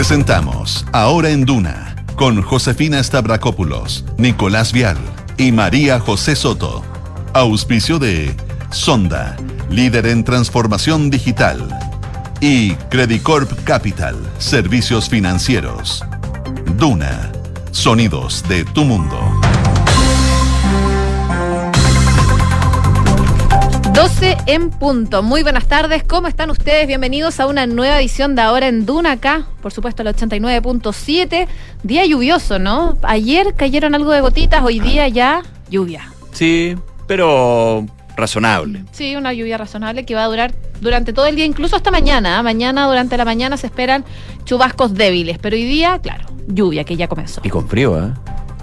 Presentamos Ahora en Duna con Josefina Stavrakopoulos, Nicolás Vial y María José Soto. Auspicio de Sonda, líder en transformación digital. Y Credicorp Capital, servicios financieros. Duna, sonidos de tu mundo. 12 en punto. Muy buenas tardes, ¿cómo están ustedes? Bienvenidos a una nueva edición de Ahora en Duna acá, por supuesto el 89.7. Día lluvioso, ¿no? Ayer cayeron algo de gotitas, hoy día ya lluvia. Sí, pero razonable. Sí, una lluvia razonable que va a durar durante todo el día, incluso hasta mañana. ¿ah? Mañana, durante la mañana, se esperan chubascos débiles, pero hoy día, claro, lluvia que ya comenzó. Y con frío, ¿eh?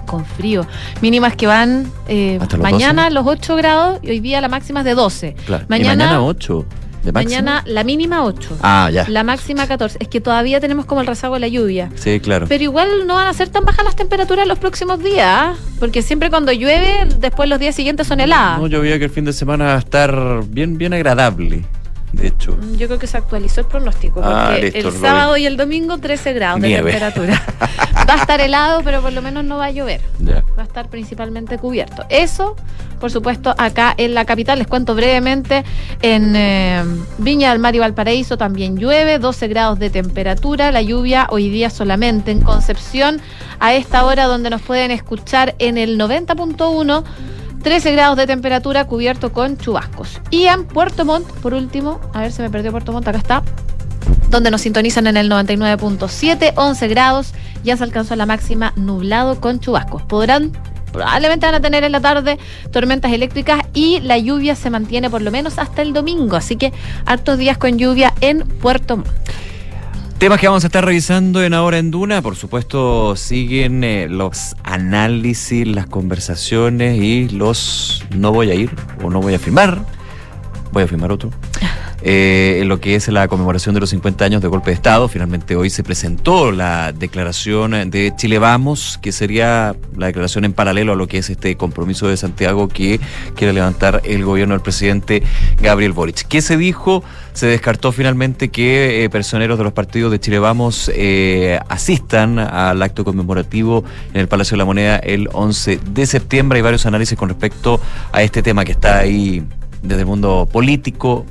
Con frío. Mínimas que van eh, ¿Hasta los mañana 12? los 8 grados y hoy día la máxima es de 12. Claro. Mañana, y mañana 8 de máxima. mañana la mínima 8. Ah, ya. La máxima 14. Es que todavía tenemos como el rezago de la lluvia. Sí, claro. Pero igual no van a ser tan bajas las temperaturas los próximos días, ¿ah? porque siempre cuando llueve, después los días siguientes son heladas. No, yo veía que el fin de semana va a estar bien, bien agradable. De hecho. Yo creo que se actualizó el pronóstico, porque Ah, listo, el sábado y el domingo 13 grados Nieve. de temperatura. va a estar helado, pero por lo menos no va a llover. Ya. va a estar principalmente cubierto. Eso, por supuesto, acá en la capital, les cuento brevemente, en eh, Viña del Mar y Valparaíso también llueve, 12 grados de temperatura, la lluvia hoy día solamente en Concepción, a esta hora donde nos pueden escuchar en el 90.1. 13 grados de temperatura cubierto con chubascos. Y en Puerto Montt, por último, a ver, se me perdió Puerto Montt, acá está, donde nos sintonizan en el 99.7, 11 grados, ya se alcanzó la máxima nublado con chubascos. Podrán, probablemente van a tener en la tarde tormentas eléctricas y la lluvia se mantiene por lo menos hasta el domingo, así que hartos días con lluvia en Puerto Montt. Temas que vamos a estar revisando en Ahora en Duna. Por supuesto, siguen eh, los análisis, las conversaciones y los no voy a ir o no voy a firmar. Voy a firmar otro. Eh, en lo que es la conmemoración de los 50 años de golpe de Estado. Finalmente hoy se presentó la declaración de Chile Vamos, que sería la declaración en paralelo a lo que es este compromiso de Santiago que quiere levantar el gobierno del presidente Gabriel Boric. ¿Qué se dijo? Se descartó finalmente que eh, personeros de los partidos de Chile Vamos eh, asistan al acto conmemorativo en el Palacio de la Moneda el 11 de septiembre. Hay varios análisis con respecto a este tema que está ahí desde el mundo político,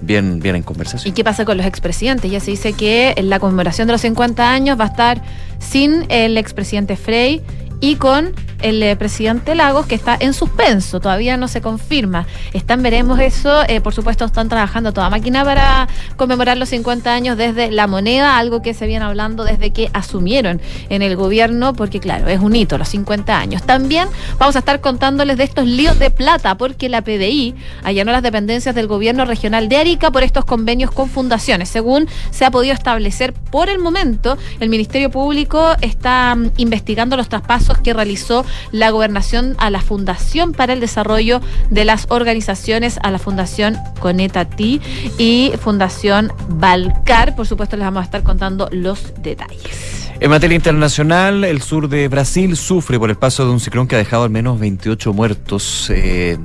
bien, bien en ¿Y conversación. qué pasa con los expresidentes? Ya se dice que en la conmemoración de los 50 años va a estar sin el expresidente Frey y con el eh, presidente Lagos, que está en suspenso, todavía no se confirma. Están, veremos eso, eh, por supuesto están trabajando toda máquina para conmemorar los 50 años desde la moneda, algo que se viene hablando desde que asumieron en el gobierno, porque claro, es un hito, los 50 años. También vamos a estar contándoles de estos líos de plata, porque la PDI allanó las dependencias del gobierno regional de Arica por estos convenios con fundaciones. Según se ha podido establecer por el momento, el Ministerio Público está mm, investigando los traspasos que realizó la gobernación a la Fundación para el Desarrollo de las Organizaciones, a la Fundación Conetati y Fundación Balcar. Por supuesto, les vamos a estar contando los detalles. En materia internacional, el sur de Brasil sufre por el paso de un ciclón que ha dejado al menos 28 muertos. eh,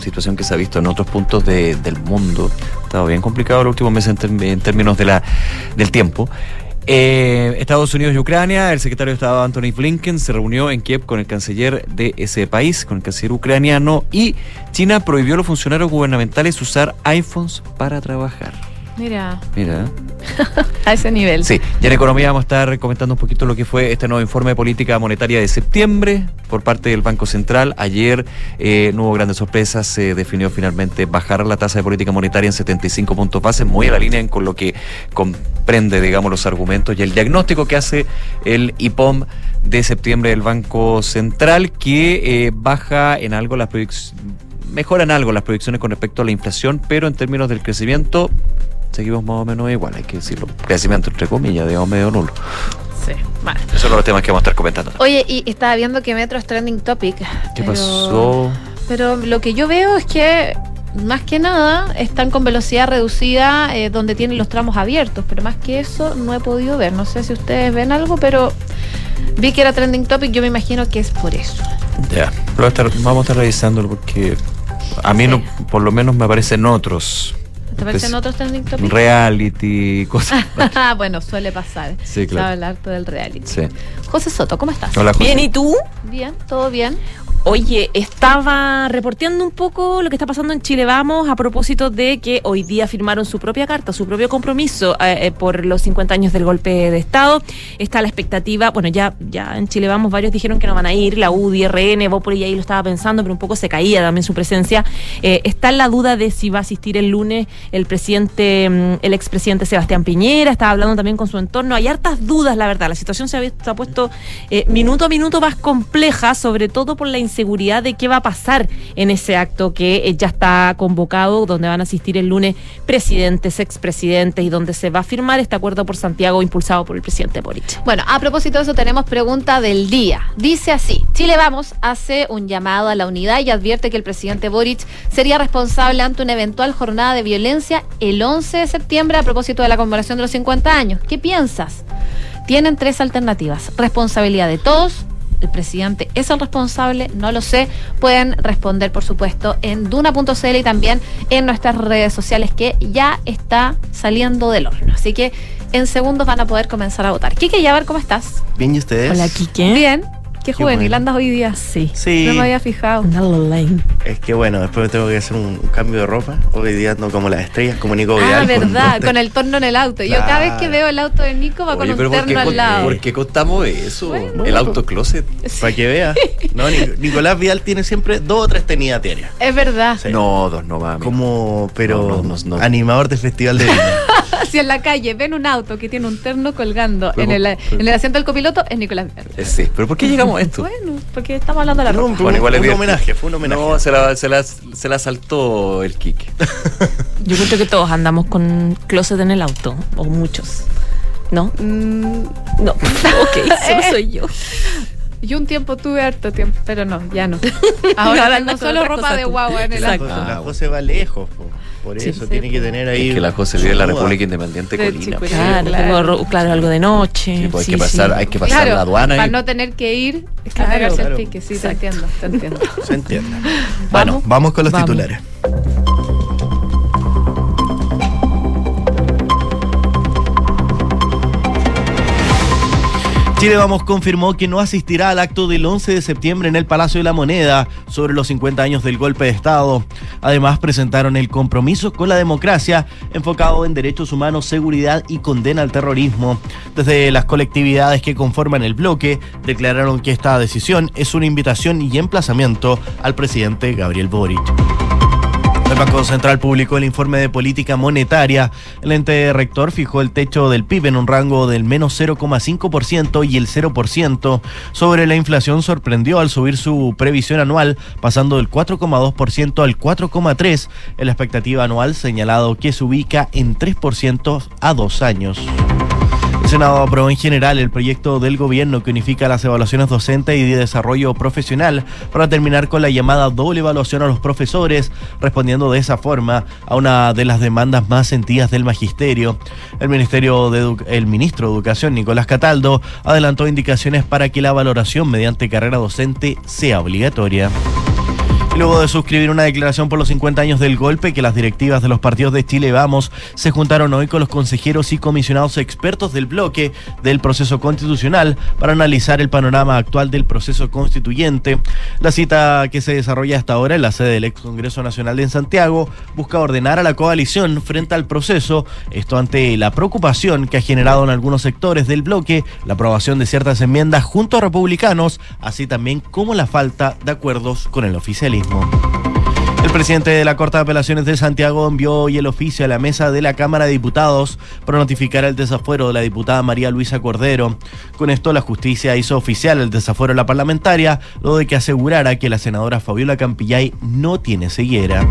situación que se ha visto en otros puntos de- del mundo. Ha estado bien complicado el último mes en, términos del tiempo. Eh, Estados Unidos y Ucrania, el secretario de Estado Anthony Blinken se reunió en Kiev con el canciller de ese país, con el canciller ucraniano, y China prohibió a los funcionarios gubernamentales usar iPhones para trabajar. Mira, Mira. a ese nivel. Sí, y en economía vamos a estar comentando un poquito lo que fue este nuevo informe de política monetaria de septiembre por parte del Banco Central. Ayer eh, no hubo grandes sorpresas, se definió finalmente bajar la tasa de política monetaria en 75 puntos base, muy a la línea con lo que comprende, digamos, los argumentos y el diagnóstico que hace el IPOM de septiembre del Banco Central, que eh, baja en algo las proyecciones, mejoran algo las proyecciones con respecto a la inflación, pero en términos del crecimiento seguimos más o menos igual, hay que decirlo. Crecimiento entre comillas, digamos medio nulo. Sí, vale. Esos son los temas que vamos a estar comentando. Oye, y estaba viendo que Metro es trending topic. ¿Qué pero- pasó? Pero lo que yo veo es que más que nada están con velocidad reducida eh, donde tienen los tramos abiertos, pero más que eso no he podido ver. No sé si ustedes ven algo, pero vi que era trending topic, yo me imagino que es por eso. Ya, estar- vamos a estar revisándolo porque a mí no, por lo menos me aparecen otros. ¿Te parecen Pues, otros trending topics? Reality, cosas. bueno, suele pasar. Sí, claro. Se habla harto del reality. sí. José Soto, ¿cómo estás? Hola, José. Bien, ¿y tú? Bien, todo bien. Oye, estaba reporteando un poco lo que está pasando en Chile Vamos a propósito de que hoy día firmaron su propia carta, su propio compromiso eh, eh, por los 50 años del golpe de Estado. Está la expectativa, bueno, ya, ya en Chile Vamos varios dijeron que no van a ir, la UDI, RN, vos por ahí lo estaba pensando, pero un poco se caía también su presencia. Eh, está la duda de si va a asistir el lunes el presidente, mm, el expresidente Sebastián Piñera, estaba hablando también con su entorno. Hay hartas dudas, la verdad. La situación se ha, se ha puesto minuto a minuto más compleja, sobre todo por la inseguridad de qué va a pasar en ese acto que eh, ya está convocado, donde van a asistir el lunes presidentes, expresidentes y donde se va a firmar este acuerdo por Santiago impulsado por el presidente Boric. Bueno, a propósito de eso tenemos pregunta del día. Dice así, Chile Vamos hace un llamado a la unidad y advierte que el presidente Boric sería responsable ante una eventual jornada de violencia el 11 de septiembre a propósito de la conmemoración de los 50 años. ¿Qué piensas? Tienen tres alternativas. Responsabilidad de todos. El presidente es el responsable, no lo sé. Pueden responder, por supuesto, en duna.cl y también en nuestras redes sociales que ya está saliendo del horno. Así que en segundos van a poder comenzar a votar. Kike Yabar, ¿cómo estás? Bien, ¿y ustedes? Hola, Quique. Bien. Qué, Qué juvenil bueno. andas hoy día. Sí. Sí, No me había fijado. es que bueno, después me tengo que hacer un, un cambio de ropa. Hoy día ando como las estrellas, como Nico Ah, Vidal. verdad, con el torno en el auto. Yo cada vez que veo el auto de Nico va Oye, con un pero ¿por qué, terno al lado. por qué contamos eso? Bueno. el autocloset. Para que vea. No, Ni- Nicolás Vidal tiene siempre dos o tres tenidas diarias. Es verdad. Sí. No, dos no mames. Como, pero No, no, no, no. animador de festival de Viña. Si en la calle ven un auto que tiene un terno colgando Pero- en, el, pero- en el asiento del copiloto, es Nicolás Vidal. Eh, Sí, pero ¿por qué llegamos esto? Bueno, porque estamos hablando de la No, ropa. fue Bueno, un, igual es un divertido. homenaje, fue un homenaje. No, se la, se, la, se la saltó el Kike. Yo creo que todos andamos con closet en el auto, o muchos. ¿No? Mm, No. ok, solo soy yo. yo un tiempo tuve harto tiempo, pero no, ya no. Ahora con solo ropa de guagua en el Exacto. auto. la José va lejos, po. Por Sí, eso sí, tiene que po. tener ahí. Es que la José vive en la. República Independiente De Colina. Chico- Claro, Claro. tengo ro- claro, algo de noche. Sí, pues hay Sí, que pasar, sí. hay que pasar Claro, la aduana. para y- no tener que ir Claro, a pegarse el claro. pique, sí, te Exacto. entiendo, te entiendo. Se entiende. Vamos. Bueno, vamos con los Vamos. titulares. Chile Vamos confirmó que no asistirá al acto del 11 de septiembre en el Palacio de la Moneda sobre los 50 años del golpe de Estado. Además, presentaron el compromiso con la democracia enfocado en derechos humanos, seguridad y condena al terrorismo. Desde las colectividades que conforman el bloque, declararon que esta decisión es una invitación y emplazamiento al presidente Gabriel Boric. El Banco Central publicó el informe de política monetaria. El ente rector fijó el techo del PIB en un rango del menos 0,5% y el 0%. Sobre la inflación sorprendió al subir su previsión anual, pasando del 4,2% al 4,3%. En la expectativa anual señalado que se ubica en 3% a dos años. El Senado aprobó en general el proyecto del gobierno que unifica las evaluaciones docentes y de desarrollo profesional para terminar con la llamada doble evaluación a los profesores, respondiendo de esa forma a una de las demandas más sentidas del magisterio. El, ministerio de el ministro de Educación, Nicolás Cataldo, adelantó indicaciones para que la valoración mediante carrera docente sea obligatoria. Luego de suscribir una declaración por los 50 años del golpe, que las directivas de los partidos de Chile Vamos se juntaron hoy con los consejeros y comisionados expertos del bloque del proceso constitucional para analizar el panorama actual del proceso constituyente. La cita que se desarrolla hasta ahora en la sede del ex Congreso Nacional en Santiago busca ordenar a la coalición frente al proceso, esto ante la preocupación que ha generado en algunos sectores del bloque la aprobación de ciertas enmiendas junto a republicanos, así también como la falta de acuerdos con el oficialismo. El presidente de la Corte de Apelaciones de Santiago envió hoy el oficio a la mesa de la Cámara de Diputados para notificar el desafuero de la diputada María Luisa Cordero. Con esto, la justicia hizo oficial el desafuero de la parlamentaria, luego de que asegurara que la senadora Fabiola Campillay no tiene ceguera.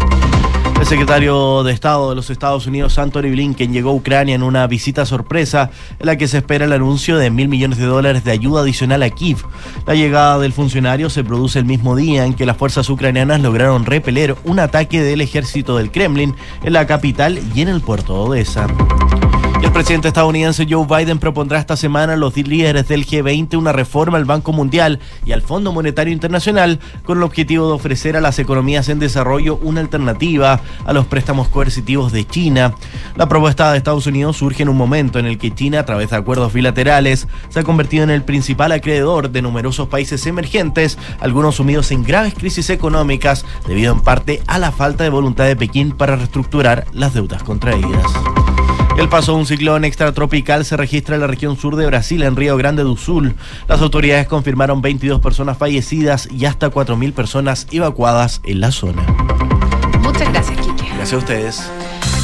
El secretario de Estado de los Estados Unidos, Anthony Blinken, llegó a Ucrania en una visita sorpresa en la que se espera el anuncio de mil millones de dólares de ayuda adicional a Kiev. La llegada del funcionario se produce el mismo día en que las fuerzas ucranianas lograron repeler un ataque del ejército del Kremlin en la capital y en el puerto de Odessa. Presidente estadounidense Joe Biden propondrá esta semana a los líderes del G20 una reforma al Banco Mundial y al Fondo Monetario Internacional con el objetivo de ofrecer a las economías en desarrollo una alternativa a los préstamos coercitivos de China. La propuesta de Estados Unidos surge en un momento en el que China, a través de acuerdos bilaterales, se ha convertido en el principal acreedor de numerosos países emergentes, algunos sumidos en graves crisis económicas debido en parte a la falta de voluntad de Pekín para reestructurar las deudas contraídas. El paso de un ciclón extratropical se registra en la región sur de Brasil, en Río Grande do Sul. Las autoridades confirmaron 22 personas fallecidas y hasta 4.000 personas evacuadas en la zona. Muchas gracias, Kike. Gracias a ustedes.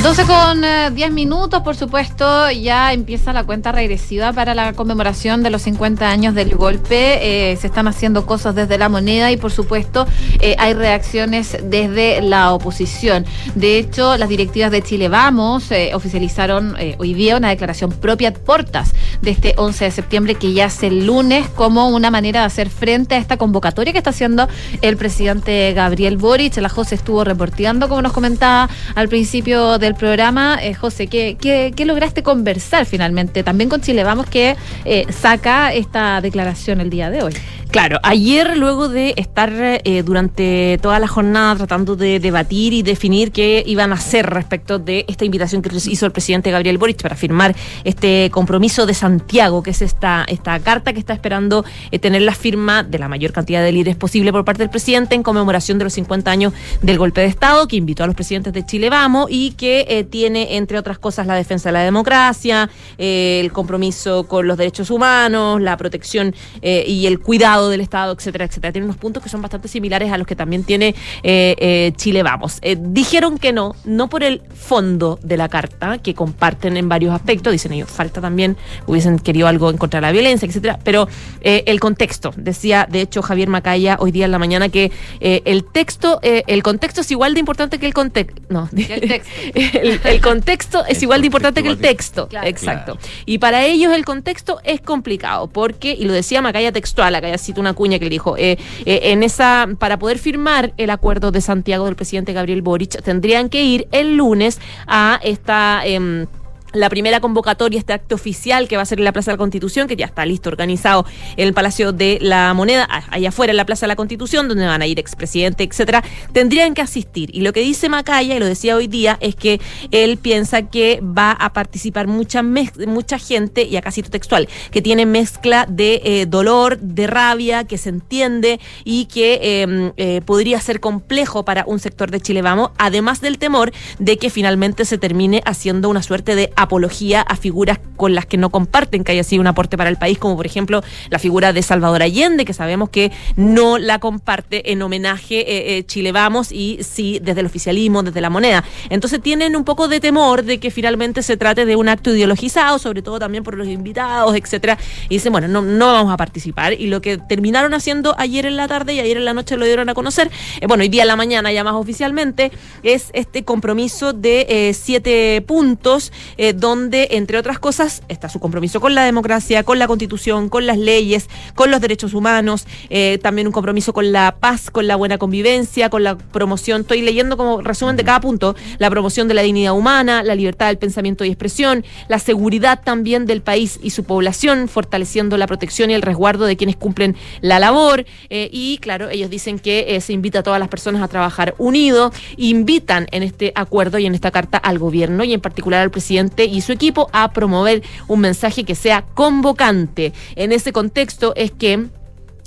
12 con eh, 10 minutos, por supuesto, ya empieza la cuenta regresiva para la conmemoración de los 50 años del golpe. Eh, se están haciendo cosas desde la moneda y, por supuesto, eh, hay reacciones desde la oposición. De hecho, las directivas de Chile Vamos eh, oficializaron hoy día una declaración propia portas de este 11 de septiembre que ya hace el lunes como una manera de hacer frente a esta convocatoria que está haciendo el presidente Gabriel Boric. La José estuvo reporteando, como nos comentaba al principio del programa. Eh, José, ¿qué, qué, qué lograste conversar finalmente? También con Chile Vamos que eh, saca esta declaración el día de hoy. Claro, ayer luego de estar eh, durante toda la jornada tratando de debatir y definir qué iban a hacer respecto de esta invitación que hizo el presidente Gabriel Boric para firmar este compromiso de Santiago, que es esta, esta carta que está esperando eh, tener la firma de la mayor cantidad de líderes posible por parte del presidente en conmemoración de los 50 años del golpe de Estado, que invitó a los presidentes de Chile Vamos y que eh, tiene, entre otras cosas, la defensa de la democracia, eh, el compromiso con los derechos humanos, la protección y el cuidado del Estado, etcétera, etcétera. Tiene unos puntos que son bastante similares a los que también tiene eh, eh, Chile Vamos. Eh, dijeron que no, no por el fondo de la carta, que comparten en varios aspectos, dicen ellos, falta también, hubiesen querido algo en contra de la violencia, etcétera, pero eh, el contexto, decía de hecho Javier Macaya hoy día en la mañana que eh, el texto, eh, el contexto es igual de importante que el contexto, no, el texto. el, el contexto es El igual de importante que el texto, Claro. exacto. Y para ellos el contexto es complicado, porque, y lo decía Macaya textual, acá ya una cuña que le dijo, eh, eh, en esa, para poder firmar el acuerdo de Santiago del presidente Gabriel Boric, tendrían que ir el lunes a esta... em, la primera convocatoria, este acto oficial que va a ser en la Plaza de la Constitución, que ya está listo, organizado en el Palacio de la Moneda, allá afuera en la Plaza de la Constitución, donde van a ir expresidente, etcétera, tendrían que asistir. Y lo que dice Macaya, y lo decía hoy día, es que él piensa que va a participar mucha, mucha gente, y acá cito textual, que tiene mezcla de eh, dolor, de rabia, que se entiende y que eh, eh, podría ser complejo para un sector de Chile Vamos, además del temor de que finalmente se termine haciendo una suerte de apología a figuras con las que no comparten que haya sido un aporte para el país, como por ejemplo la figura de Salvador Allende, que sabemos que no la comparte en homenaje eh, eh, Chile Vamos y sí desde el oficialismo, desde la moneda. Entonces tienen un poco de temor de que finalmente se trate de un acto ideologizado, sobre todo también por los invitados, etcétera. Y dicen, bueno, no, no vamos a participar. Y lo que terminaron haciendo ayer en la tarde y ayer en la noche lo dieron a conocer, eh, bueno, hoy día en la mañana ya más oficialmente, es este compromiso de eh, siete puntos, eh, donde, entre otras cosas, está su compromiso con la democracia, con la constitución, con las leyes, con los derechos humanos, eh, también un compromiso con la paz, con la buena convivencia, con la promoción, estoy leyendo como resumen de cada punto, la promoción de la dignidad humana, la libertad del pensamiento y expresión, la seguridad también del país y su población, fortaleciendo la protección y el resguardo de quienes cumplen la labor. eh, y claro, ellos dicen que eh, se invita a todas las personas a trabajar unido, invitan en este acuerdo y en esta carta al gobierno y en particular al presidente y su equipo a promover un mensaje que sea convocante. En ese contexto es que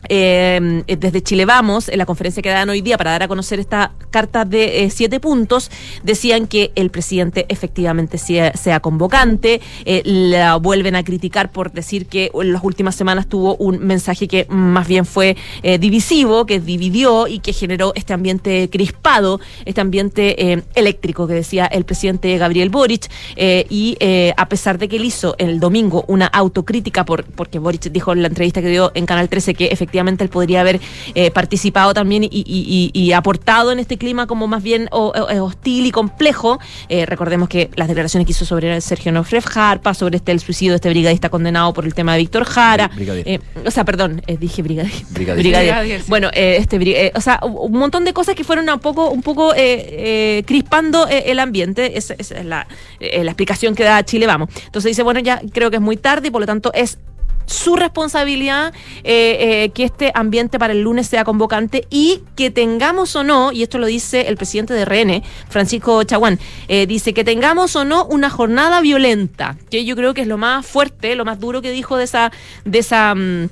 eh, desde Chile Vamos, en la conferencia que dan hoy día para dar a conocer esta carta de eh, siete puntos, decían que el presidente efectivamente sea, convocante, eh, la vuelven a criticar por decir que en las últimas semanas tuvo un mensaje que más bien fue divisivo, que dividió y que generó este ambiente crispado, este ambiente eh, eléctrico que decía el presidente Gabriel Boric, y a pesar de que él hizo el domingo una autocrítica por, porque Boric dijo en la entrevista que dio en Canal 13 que efectivamente efectivamente él podría haber eh, participado también y, y- y- y aportado en este clima como más bien o- o- hostil y complejo. Eh, recordemos que las declaraciones que hizo sobre Sergio Nofref Jarpa, sobre este el suicidio de este brigadista condenado por el tema de Víctor Jara. Brigadier. Eh, o sea, perdón, eh, dije brigadier. Brigadier. Brigadier, sí. Bueno, eh, este, eh, o sea, un un montón de cosas que fueron un poco, un poco eh, eh, crispando eh, el ambiente. Esa esa es la, eh, la explicación que da Chile Vamos. Entonces dice, bueno, ya creo que es muy tarde y por lo tanto es su responsabilidad eh, eh, que este ambiente para el lunes sea convocante y que tengamos o no, y esto lo dice el presidente de RN, Francisco Chaguán, eh, dice que tengamos o no una jornada violenta, que yo creo que es lo más fuerte, lo más duro que dijo de esa, de esa mm,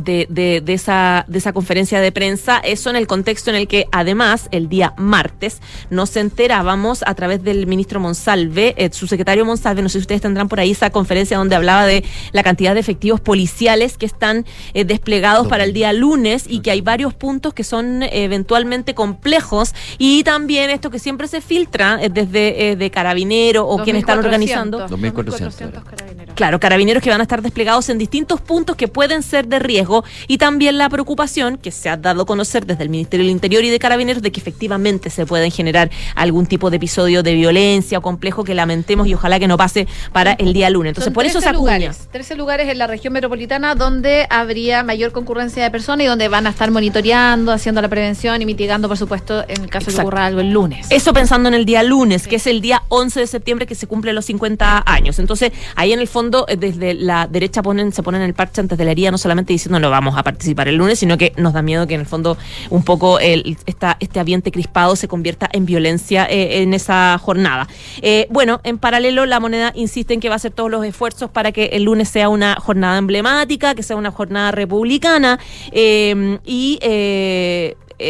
de, de- de esa, de esa conferencia de prensa, eso en el contexto en el que además el día martes nos enterábamos a través del ministro Monsalve, eh, su secretario Monsalve, no sé si ustedes tendrán por ahí esa conferencia donde hablaba de la cantidad de efectivos policiales que están eh, desplegados para el día lunes y que hay varios puntos que son eh, eventualmente complejos y también esto que siempre se filtra eh, desde eh, de carabinero o quienes están 2.400, organizando. 2.400 carabineros. Claro, carabineros que van a estar desplegados en distintos puntos que pueden ser de riesgo y también la preocupación que se ha dado a conocer desde el Ministerio del Interior y de Carabineros de que efectivamente se pueden generar algún tipo de episodio de violencia o complejo que lamentemos y ojalá que no pase para el día lunes. Entonces, Son por eso se 13 acuña. lugares, 13 lugares en la región metropolitana donde habría mayor concurrencia de personas y donde van a estar monitoreando, haciendo la prevención y mitigando, por supuesto, en el caso de que ocurra algo el lunes. Eso pensando en el día lunes, que es el día 11 de septiembre que se cumplen los 50 años. Entonces, ahí en el fondo, eh, desde la derecha ponen, se ponen el parche antes de la herida, no solamente diciendo no vamos a participar el lunes, sino que nos da miedo que en el fondo un poco el, esta, este ambiente crispado se convierta en violencia eh, en esa jornada. Eh, bueno, en paralelo, la moneda insiste en que va a hacer todos los esfuerzos para que el lunes sea una jornada emblemática, que sea una jornada republicana eh, y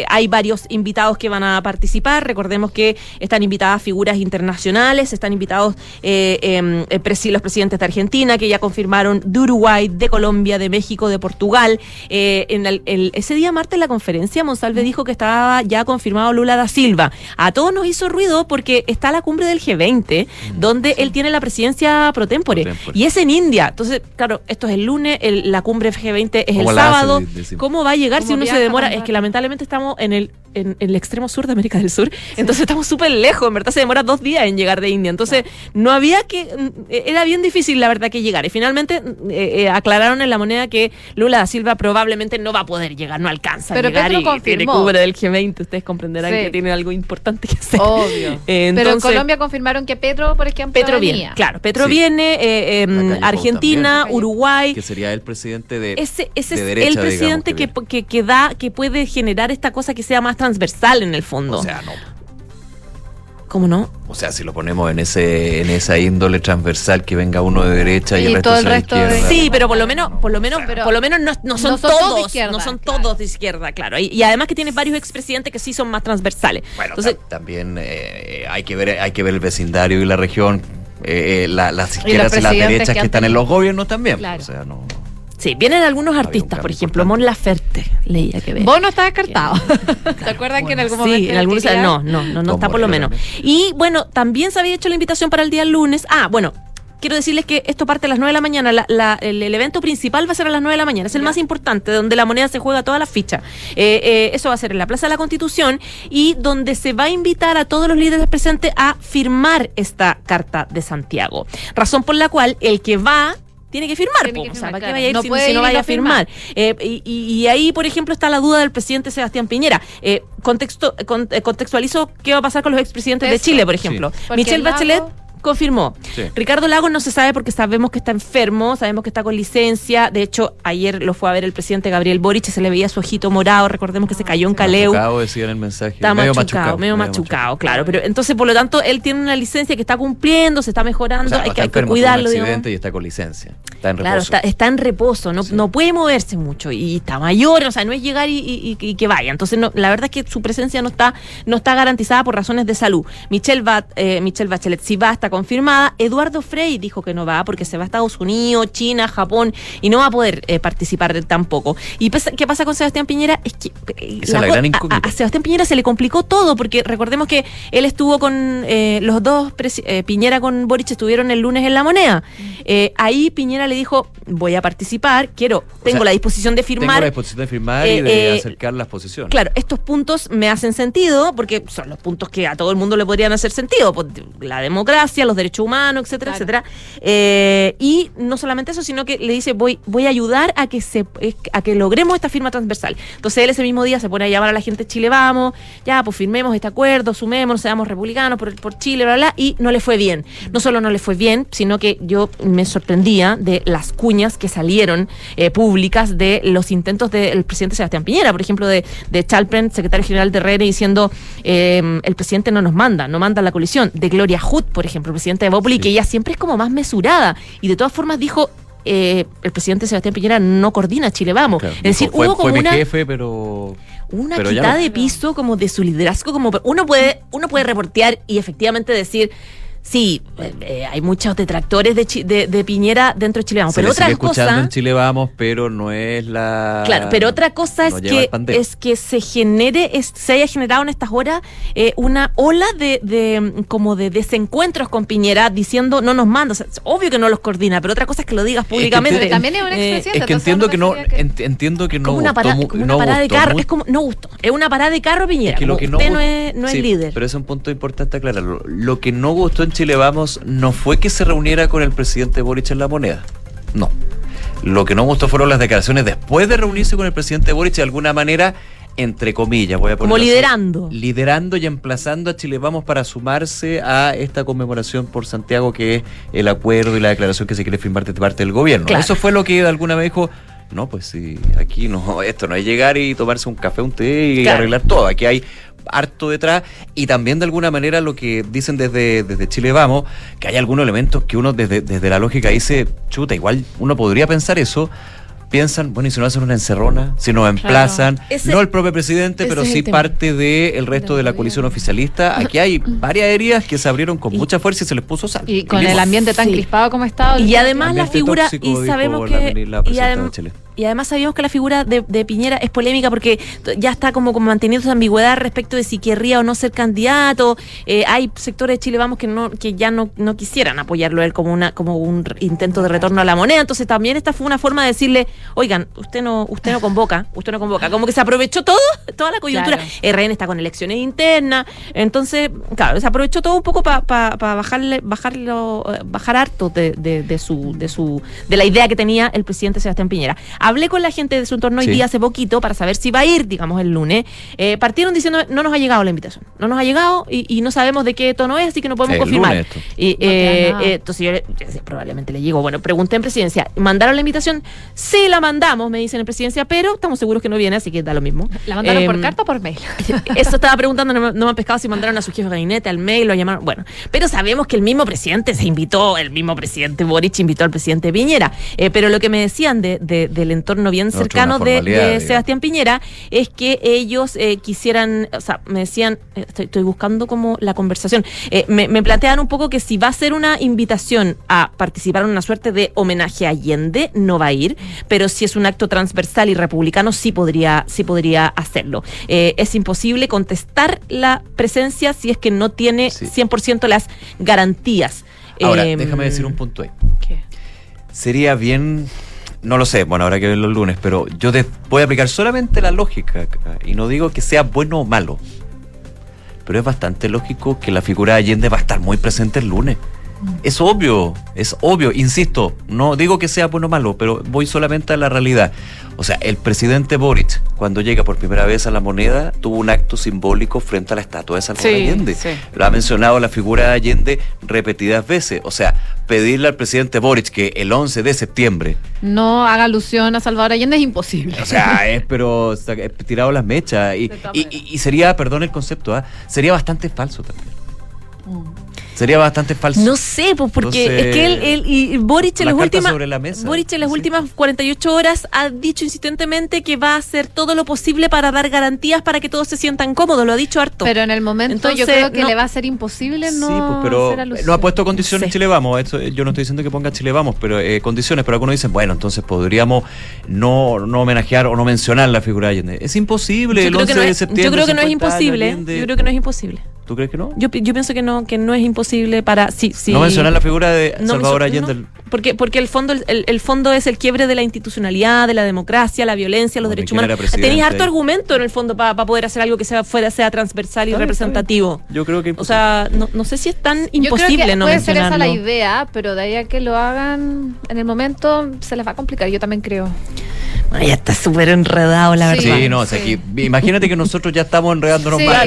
eh, hay varios invitados que van a participar. Recordemos que están invitadas figuras internacionales, están invitados eh, eh, eh, los presidentes de Argentina, que ya confirmaron de Uruguay, de Colombia, de México, de Portugal. Eh, en el- el- ese día martes en la conferencia, Monsalve dijo que estaba ya confirmado Lula da Silva. A todos nos hizo ruido porque está la cumbre del G20, donde él tiene la presidencia pro tempore, Pro tempore. y es en India. Entonces, claro, esto es el lunes, el- la cumbre G20 es el ¿Cómo la hace, sábado. de-? ¿Cómo va a llegar si ¿Cómo uno se demora? Es que lamentablemente estamos en el, en, en el extremo sur de América del Sur, entonces estamos súper lejos, en verdad se demora dos días en llegar de India, entonces no había que, mm, era bien difícil la verdad que llegar, y finalmente mm, eh, eh, aclararon en la moneda que Lula da Silva probablemente no va a poder llegar, no alcanza Pero a llegar Petro y tiene confirmó. cumbre del G20, ustedes comprenderán Sí. que tiene algo importante que hacer. Obvio. Eh, Pero en Colombia confirmaron que Petro, por ejemplo, Petro venía. viene, claro, Petro Sí. viene, eh, eh, Pou Argentina, también. Uruguay, que sería el presidente de ese, ese de es derecha, el digamos, presidente que que, que, que da, que puede generar esta cosa que sea más transversal en el fondo. o sea no ¿Cómo no? o sea si lo ponemos en ese en esa índole transversal que venga uno de derecha y, Y el resto todo el resto de- izquierda Sí, pero por lo menos, por lo menos, Pero por lo menos no, no son, no son todos de no son claro. todos de izquierda, claro. Y, y además que tienes varios expresidentes que sí son más transversales. Bueno, Entonces, ta- también eh, hay que ver hay que ver el vecindario y la región, eh, eh, la- las izquierdas y, las derechas que que, están en los gobiernos también. Claro. O sea, no. Sí, vienen algunos artistas, por ejemplo, importante. Mon Laferte, leía que ver. Vos no estás descartado. ¿Te acuerdas que en algún momento Sí, en quería- no, no, no, no está por lo menos. Y bueno, también se había hecho la invitación para el día lunes. Ah, bueno. Quiero decirles que esto parte a las 9 de la mañana. La- la- el, el evento principal va a ser a las 9 de la mañana. Es el más importante, donde la moneda se juega todas las fichas. Eh, eh, eso va a ser en la Plaza de la Constitución y donde se va a invitar a todos los líderes presentes a firmar esta Carta de Santiago. Razón por la cual el que va tiene que firmar. Tiene po. que o sea, firmar, ¿para qué claro. vaya a ir No si, no vaya a firmar? Eh, y, y- y ahí, por ejemplo, está la duda del presidente Sebastián Piñera. Eh, contexto, con- eh, contextualizo qué va a pasar con los expresidentes de Eso. Chile, por ejemplo. Porque Michelle Bachelet confirmó. Sí. Ricardo Lagos no se sabe porque sabemos que está enfermo, sabemos que está con licencia. De hecho, ayer lo fue a ver el presidente Gabriel Boric, se le veía su ojito morado. Recordemos que se cayó en Caleu. Machucado, decía en el mensaje. Está medio machucado, medio machucado, claro. Pero entonces, por lo tanto, él tiene una licencia que está cumpliendo, se está mejorando, O sea, hay, no que, está hay que enfermo, fue un cuidarlo. accidente y está con licencia. Está en Claro, reposo. está, está en reposo, no, Sí. no puede moverse mucho y está mayor, o sea, no es llegar y, y- y- que vaya. Entonces, no, la verdad es que su presencia no está, no está garantizada por razones de salud. Michelle, Bat, eh, Michelle Bachelet sí va, está confirmada. Eduardo Frey dijo que no va porque se va a Estados Unidos, China, Japón y no va a poder eh, participar tampoco. ¿Y qué pasa con Sebastián Piñera? Es que eh, Esa es la co- gran a- Sebastián Piñera se le complicó todo porque recordemos que él estuvo con eh, los dos, eh, Piñera con Boric estuvieron el lunes en La Moneda. Eh, ahí Piñera le dijo, voy a participar, quiero, tengo sea, la disposición de Tengo firmar. la disposición de firmar y de eh, acercar las posiciones. Claro, estos puntos me hacen sentido porque son los puntos que a todo el mundo le podrían hacer sentido. pues, La democracia, los derechos humanos, etcétera, Claro. etcétera. Eh, y no solamente eso, sino que le dice voy, voy a ayudar a que se eh, a que logremos esta firma transversal. Entonces él ese mismo día se pone a llamar a la gente de Chile, vamos, ya, pues firmemos este acuerdo, sumémonos, seamos republicanos por, por Chile, bla, bla, y no le fue bien. No solo no le fue bien, sino que yo me sorprendía de las cuñas que salieron eh, públicas de los intentos del presidente Sebastián Piñera, por ejemplo, de, de Chalpren, secretario general de RN, diciendo eh, el presidente no nos manda, no manda la colisión. De Gloria Hood, por ejemplo, presidente de Bópoli, Sí. que ella siempre es como más mesurada y de todas formas dijo. eh, el presidente Sebastián Piñera no coordina Chile Vamos. Claro, es decir, fue, hubo como fue mi una, jefe, pero una pero quitada no. de piso como de su liderazgo, como uno puede, uno puede reportear y efectivamente decir, sí, eh, eh, hay muchos detractores de, Chi- de, de Piñera dentro de Chile Vamos, se pero le otra sigue escuchando cosa, en Chile Vamos, pero no es la claro, pero otra cosa no es que es que se genere, es- se haya generado en estas horas eh, una ola de, de como de desencuentros con Piñera diciendo no nos manda, O sea, es obvio que no los coordina, pero otra cosa es que lo digas que públicamente. Pero también es un Eh. Es que entiendo que no pensaría que- ent- entiendo que no como una, gustó parada, mu- como no una parada de gustó carro, es como, no gustó, es una parada de carro Piñera, Es que lo que no usted no es, no es sí, líder. Pero es un punto importante aclararlo. Lo que no gustó en Chile Vamos no fue que se reuniera con el presidente Boric en la moneda. No. Lo que no gustó fueron las declaraciones después de reunirse con el presidente Boric de alguna manera, entre comillas, voy a Como ponerlo así, liderando. liderando y emplazando a Chile Vamos para sumarse a esta conmemoración por Santiago, que es el acuerdo y la declaración que se quiere firmar de parte del gobierno. Claro. Eso fue lo que de alguna vez dijo. No, pues sí, aquí no, esto no es llegar y tomarse un café, un té y Claro. arreglar todo. Aquí hay harto detrás y también de alguna manera lo que dicen desde, desde Chile Vamos, que hay algunos elementos que uno desde, desde la lógica dice, chuta, igual uno podría pensar eso. Piensan, bueno, y si nos hacen una encerrona, si nos emplazan, Ese- no el propio presidente, pero sí parte del resto de la coalición oficialista. Aquí hay varias heridas que se abrieron con Y- mucha fuerza y se les puso sal. Y con el ambiente tan Sí. crispado como ha estado. Y además la figura, tóxico, y sabemos que. mini- la y, presidenta adem- de Chile. Y además sabíamos que la figura de, de Piñera es polémica porque ya está como, como manteniendo su ambigüedad respecto de si querría o no ser candidato. Eh, hay sectores de Chile, vamos, que no que ya no, no quisieran apoyarlo él como una como un intento de retorno a la moneda. Entonces también esta fue una forma de decirle, oigan, usted no usted no convoca, usted no convoca. Como que se aprovechó todo, toda la coyuntura. Claro. RN está con elecciones internas. Entonces, claro, se aprovechó todo un poco para bajarle, bajarlo, eh, bajar harto de, de- de su, de su, de la idea que tenía el presidente Sebastián Piñera. Hablé con la gente de su entorno hoy Sí. día hace poquito para saber si va a ir, digamos, el lunes. Eh, partieron diciendo no nos ha llegado la invitación. No nos ha llegado y, y no sabemos de qué tono es, así que no podemos El confirmar. lunes esto. Y, No eh, eh, entonces yo le- probablemente le llegó. Bueno, pregunté en presidencia, ¿mandaron la invitación? Sí, la mandamos, me dicen en presidencia, pero estamos seguros que no viene, así que da lo mismo. ¿La mandaron por Em, carta o por mail? eso estaba preguntando, no me, no me han pescado si mandaron a su jefe de gabinete, al mail, lo llamaron. Bueno, pero sabemos que el mismo presidente se invitó, el mismo presidente Boric invitó al presidente Piñera. Eh, pero lo que me decían de, de- del entorno bien cercano de. Sebastián Piñera es que ellos eh, quisieran, o sea, me decían, eh, estoy, estoy buscando como la conversación, Eh, me, me plantean un poco que si va a ser una invitación a participar en una suerte de homenaje a Allende, no va a ir, pero si es un acto transversal y republicano, sí podría, sí podría hacerlo. Eh, es imposible contestar la presencia si es que no tiene Sí. 100% las garantías. Ahora, Eh, déjame decir un punto ahí. ¿Qué? Sería bien, no lo sé, bueno, habrá que verlo el lunes, pero yo voy a aplicar solamente la lógica y no digo que sea bueno o malo, pero es bastante lógico que la figura de Allende va a estar muy presente el lunes. Es obvio, es obvio, insisto, no digo que sea bueno o malo, pero voy solamente a la realidad. O sea, el presidente Boric, cuando llega por primera vez a la moneda, tuvo un acto simbólico frente a la estatua de Salvador Sí, Allende. sí. Lo ha mencionado la figura de Allende repetidas veces. O sea, pedirle al presidente Boric que el 11 de septiembre, No haga alusión a Salvador Allende es imposible. o sea, es pero o sea, es tirado las mechas. Y, y- y- sería, perdón el concepto, ¿ah? sería bastante falso también. Mm. Sería bastante falso. No sé, pues porque Entonces, es que él, él- y Boric en las últimas la. Boric en las Sí. últimas 48 horas ha dicho insistentemente que va a hacer todo lo posible para dar garantías para que todos se sientan cómodos, lo ha dicho harto. Pero en el momento yo Entonces, creo que no. le va a ser imposible no sí, pues, pero hacer alusión. no ha puesto condiciones Sí. Chile Vamos. Esto, yo no estoy diciendo que ponga Chile Vamos, pero eh, condiciones. Pero algunos dicen, bueno, entonces podríamos no, no homenajear o no mencionar la figura de Allende. Es imposible. yo el creo 11 que no de es, septiembre. yo creo que no es 50 años, imposible. Allende. Yo creo que no es imposible. ¿Tú crees que no? Yo, pi- yo pienso que no, que no es imposible para. Sí, sí. No mencionar la figura de No Salvador Allende. no, porque, porque el fondo, el, el fondo es el quiebre de la institucionalidad, de la democracia, la violencia, los Bueno, derechos ¿quién era humanos. Tenéis harto argumento en el fondo para poder hacer algo que sea fuera, sea transversal y Está representativo. está. Yo creo que O sea, no, no sé si es tan Yo creo imposible que no puede ser esa la idea, pero de ahí a que lo hagan en el momento se les va a complicar. Yo también creo. Ay, ya está súper enredado, la Sí. verdad. Sí, no, o sea, Sí. aquí, imagínate que nosotros ya estamos enredándonos Sí. más.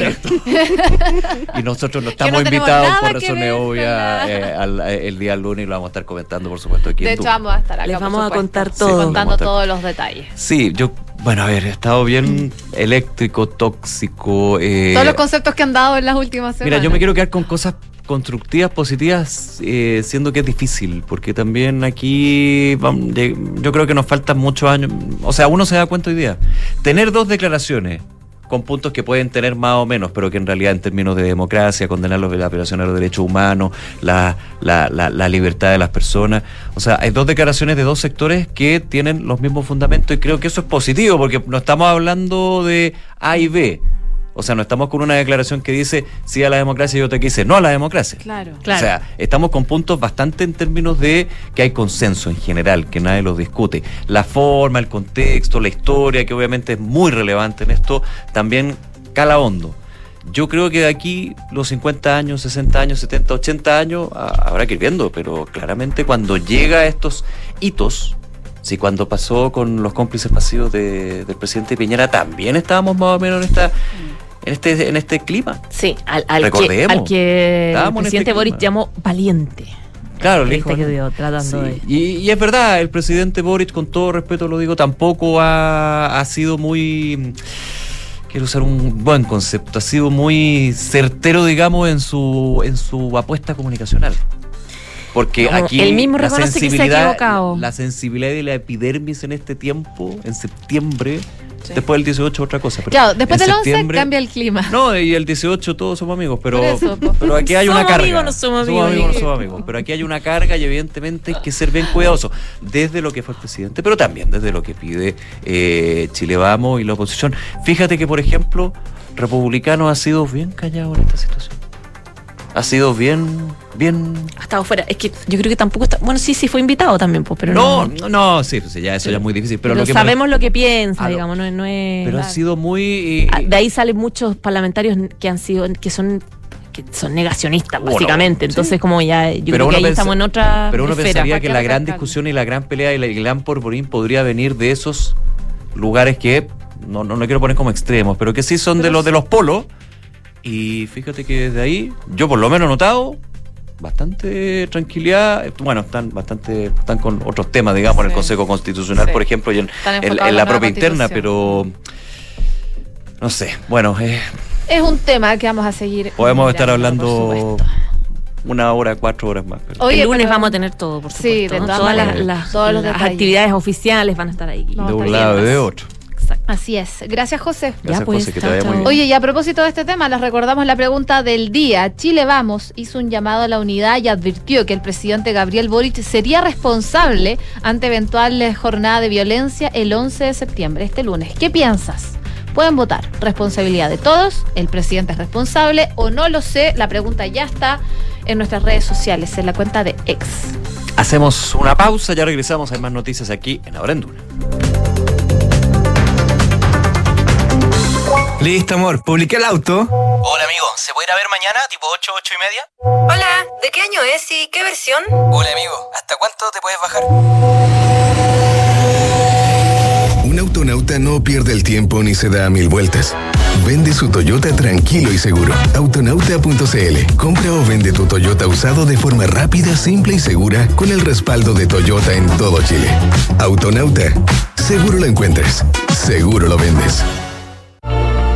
y nosotros no estamos no invitados por que razones con obvias eh, al- eh, el día lunes y lo vamos a estar comentando, por supuesto, aquí De en hecho, vamos a estar acá. Les vamos a contar todo. Vamos a contando estar- todos los detalles. Sí, yo, bueno, a ver, he estado bien eléctrico, tóxico. eh, Todos los conceptos que han dado en las últimas semanas. Mira, yo me quiero quedar con cosas constructivas, positivas, eh, siendo que es difícil, porque también aquí vam- de- yo creo que nos faltan muchos años. O sea, uno se da cuenta hoy día. Tener dos declaraciones con puntos que pueden tener más o menos, pero que en realidad en términos de democracia, condenar los- la violación a los derechos humanos, la, la, la, la libertad de las personas. O sea, hay dos declaraciones de dos sectores que tienen los mismos fundamentos y creo que eso es positivo, porque no estamos hablando de A y B. O sea, no estamos con una declaración que dice sí a la democracia y otra que dice no a la democracia. Claro. Claro. O sea, estamos con puntos bastante en términos de que hay consenso en general, que nadie los discute. La forma, el contexto, la historia, que obviamente es muy relevante en esto, también cala hondo. Yo creo que de aquí los 50 años, 60 años, 70, 80 años, a- habrá que ir viendo, pero claramente cuando llega a estos hitos, si cuando pasó con los cómplices pasivos de- del presidente Piñera, también estábamos más o menos en esta en este, en este clima. Sí, al, al que, Recordemos, al que el en presidente este Boris llamó valiente. Claro, el hijo- que dio tratando Sí, de... Y, y es verdad, el presidente Boric, con todo respeto lo digo, tampoco ha, ha sido muy. Quiero usar un buen concepto, ha sido muy certero, digamos, en su, en su apuesta comunicacional. Porque aquí él mismo la reconoce que se ha sensibilidad, la sensibilidad y la epidermis en este tiempo, en septiembre, después del 18 otra cosa. pero Claro, después del 11 septiembre- cambia el clima. no, y el 18 todos somos amigos, pero, eso, pero aquí hay una Somos carga. amigos, no somos amigos. no somos amigos. Pero aquí hay una carga y evidentemente hay que ser bien cuidadoso. Desde lo que fue el presidente, pero también desde lo que pide eh, Chile Vamos y la oposición. Fíjate que, por ejemplo, Republicano ha sido bien callado en esta situación. Ha sido bien, bien... Ha estado fuera. Es que yo creo que tampoco está. Bueno, sí, sí fue invitado también, pues, pero No, no. no, sí, pues ya eso ya es muy difícil. Pero, Pero lo que me- sabemos lo que piensa, Ah, digamos, no, no es. pero ha sido muy... Ah, De ahí salen muchos parlamentarios que han sido, que son que son negacionistas, Bueno, básicamente. sí. Entonces, como ya, yo Pero creo que ahí estamos en otra Pero uno esfera. pensaría ¿para que la gran discusión y la gran pelea y la- el gran porvorín podría venir de esos lugares que no, no, no quiero poner como extremos, pero que sí son de los de los polos. Y fíjate que desde ahí, yo por lo menos he notado bastante tranquilidad. Bueno, están bastante, están con otros temas, digamos, en el Sí. Consejo Constitucional, Sí. por ejemplo, y en, la propia interna, pero no sé. Bueno, eh, Es un tema que vamos a seguir. podemos estar hablando una hora, cuatro horas más. pero- Oye, el lunes pero- vamos a tener todo, por Sí, supuesto. ¿no? todas Todas las, maneras, las- actividades oficiales van a estar ahí. No, de un lado de otro. Exacto. Así es. Gracias, José. Gracias, pues, José, que te chao, vaya muy chao. bien. Oye, y a propósito de este tema, les recordamos la pregunta del día. Chile Vamos hizo un llamado a la unidad y advirtió que el presidente Gabriel Boric sería responsable ante eventual jornada de violencia el 11 de septiembre, este lunes. ¿Qué piensas? Pueden votar. Responsabilidad de todos. El presidente es responsable o no lo sé. La pregunta ya está en nuestras redes sociales, en la cuenta de ex. Hacemos una pausa, ya regresamos. Hay más noticias aquí en Ahora en Duna. Listo, amor, publiqué el auto. Hola amigo, ¿se puede ir a ver mañana, tipo 8, 8 y media? Hola, ¿de qué año es y qué versión? Hola amigo, ¿hasta cuánto te puedes bajar? Un autonauta no pierde el tiempo ni se da a mil vueltas. Vende su Toyota tranquilo y seguro. Autonauta.cl. Compra o vende tu Toyota usado de forma rápida, simple y segura con el respaldo de Toyota en todo Chile. Autonauta. Seguro lo encuentras. Seguro lo vendes.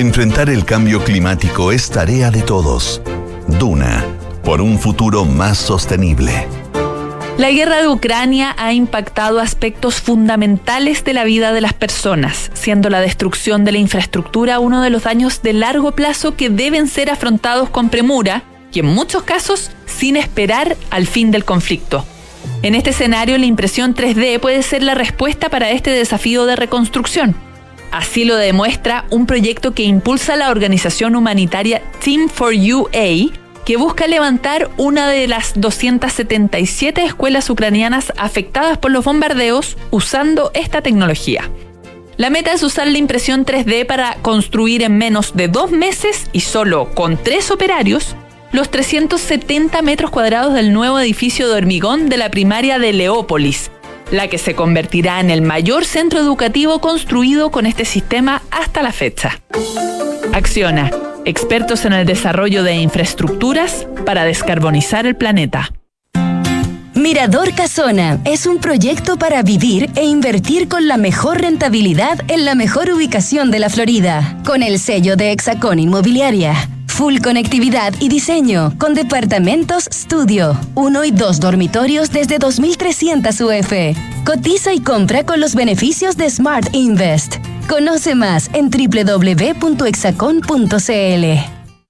Enfrentar el cambio climático es tarea de todos. Duna, por un futuro más sostenible. La guerra de Ucrania ha impactado aspectos fundamentales de la vida de las personas, siendo la destrucción de la infraestructura uno de los daños de largo plazo que deben ser afrontados con premura y en muchos casos sin esperar al fin del conflicto. En este escenario, la impresión 3D puede ser la respuesta para este desafío de reconstrucción. Así lo demuestra un proyecto que impulsa la organización humanitaria Team for UA, que busca levantar una de las 277 escuelas ucranianas afectadas por los bombardeos usando esta tecnología. La meta es usar la impresión 3D para construir en menos de dos meses y solo con tres operarios los 370 metros cuadrados del nuevo edificio de hormigón de la primaria de Leópolis, la que se convertirá en el mayor centro educativo construido con este sistema hasta la fecha. Acciona, expertos en el desarrollo de infraestructuras para descarbonizar el planeta. Mirador Casona es un proyecto para vivir e invertir con la mejor rentabilidad en la mejor ubicación de la Florida, con el sello de Hexacón Inmobiliaria. Full conectividad y diseño, con departamentos estudio, uno y dos dormitorios desde 2.300 UF. Cotiza y compra con los beneficios de Smart Invest. Conoce más en www.exacon.cl.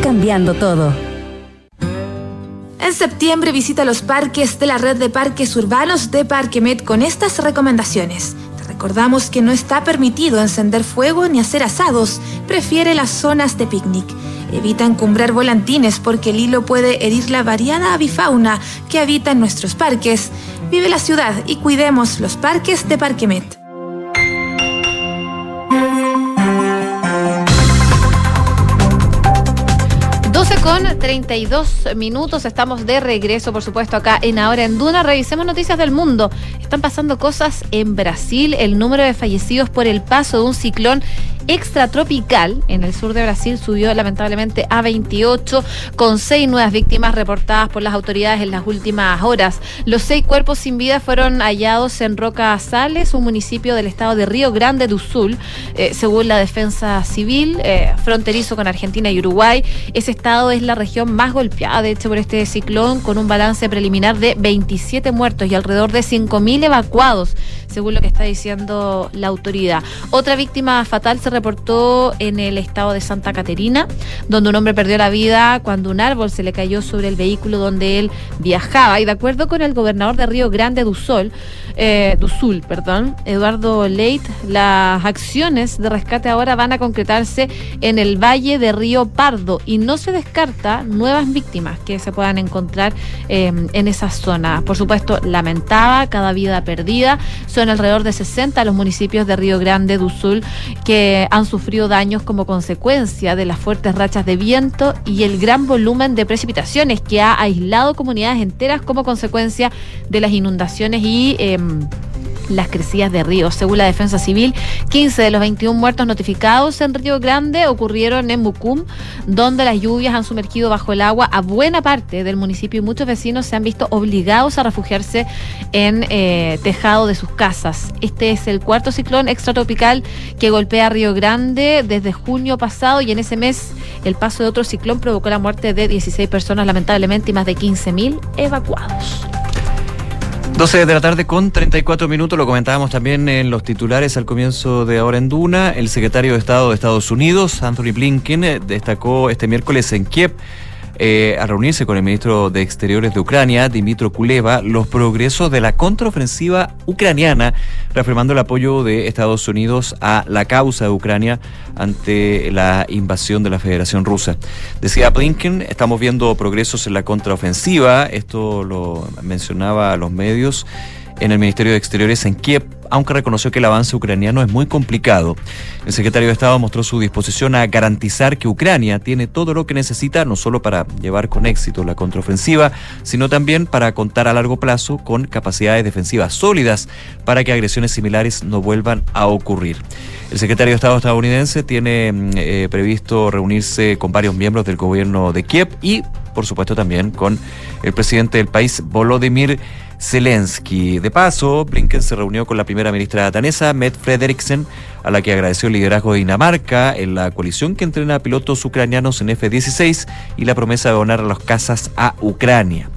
cambiando todo. En septiembre visita los parques de la red de parques urbanos de Parquemet con estas recomendaciones. Te recordamos que no está permitido encender fuego ni hacer asados. Prefiere las zonas de picnic. Evita encumbrar volantines porque el hilo puede herir la variada avifauna que habita en nuestros parques. Vive la ciudad y cuidemos los parques de Parquemet. Con 32 minutos, estamos de regreso, por supuesto, acá en Ahora en Duna. Revisemos noticias del mundo. Están pasando cosas en Brasil. El número de fallecidos por el paso de un ciclón extratropical en el sur de Brasil subió lamentablemente a 28, con seis nuevas víctimas reportadas por las autoridades en las últimas horas. Los seis cuerpos sin vida fueron hallados en Roca Sales, un municipio del estado de Río Grande do Sul, eh, según la defensa civil, eh, fronterizo con Argentina y Uruguay. Ese estado es la región más golpeada, de hecho, por este ciclón, con un balance preliminar de 27 muertos y alrededor de 5.000 evacuados, según lo que está diciendo la autoridad. Otra víctima fatal se reportó en el estado de Santa Caterina, donde un hombre perdió la vida cuando un árbol se le cayó sobre el vehículo donde él viajaba. Y de acuerdo con el gobernador de Río Grande do Sul, eh, perdón, Eduardo Leit, las acciones de rescate ahora van a concretarse en el valle de Río Pardo y no se descarta nuevas víctimas que se puedan encontrar eh, en esa zona. Por supuesto, lamentaba cada vida perdida. Son alrededor de 60 los municipios de Río Grande do Sul que han sufrido daños como consecuencia de las fuertes rachas de viento y el gran volumen de precipitaciones que ha aislado comunidades enteras como consecuencia de las inundaciones y em, las crecidas de ríos. Según la Defensa Civil, 15 de los 21 muertos notificados en Río Grande ocurrieron en Mucum, donde las lluvias han sumergido bajo el agua a buena parte del municipio y muchos vecinos se han visto obligados a refugiarse en eh, tejado de sus casas. Este es el cuarto ciclón extratropical que golpea Río Grande desde junio pasado y en ese mes el paso de otro ciclón provocó la muerte de 16 personas lamentablemente y más de 15.000 evacuados. 12 de la tarde con 34 minutos, lo comentábamos también en los titulares al comienzo de Ahora en Duna. El secretario de Estado de Estados Unidos, Anthony Blinken, eh, destacó este miércoles en Kiev eh, a reunirse con el ministro de Exteriores de Ucrania, Dimitro Kuleva, los progresos de la contraofensiva ucraniana, reafirmando el apoyo de Estados Unidos a la causa de Ucrania ante la invasión de la Federación Rusa. Decía Blinken, estamos viendo progresos en la contraofensiva, esto lo mencionaba a los medios en el Ministerio de Exteriores en Kiev, aunque reconoció que el avance ucraniano es muy complicado. El secretario de Estado mostró su disposición a garantizar que Ucrania tiene todo lo que necesita, no solo para llevar con éxito la contraofensiva, sino también para contar a largo plazo con capacidades defensivas sólidas para que agresiones similares no vuelvan a ocurrir. El secretario de Estado estadounidense tiene mm, eh, previsto reunirse con varios miembros del gobierno de Kiev y, por supuesto, también con el presidente del país, Volodymyr Zelensky. De paso, Blinken se reunió con la primera ministra danesa, Mette Frederiksen, a la que agradeció el liderazgo de Dinamarca en la coalición que entrena pilotos ucranianos en F-16 y la promesa de donar las casas a Ucrania.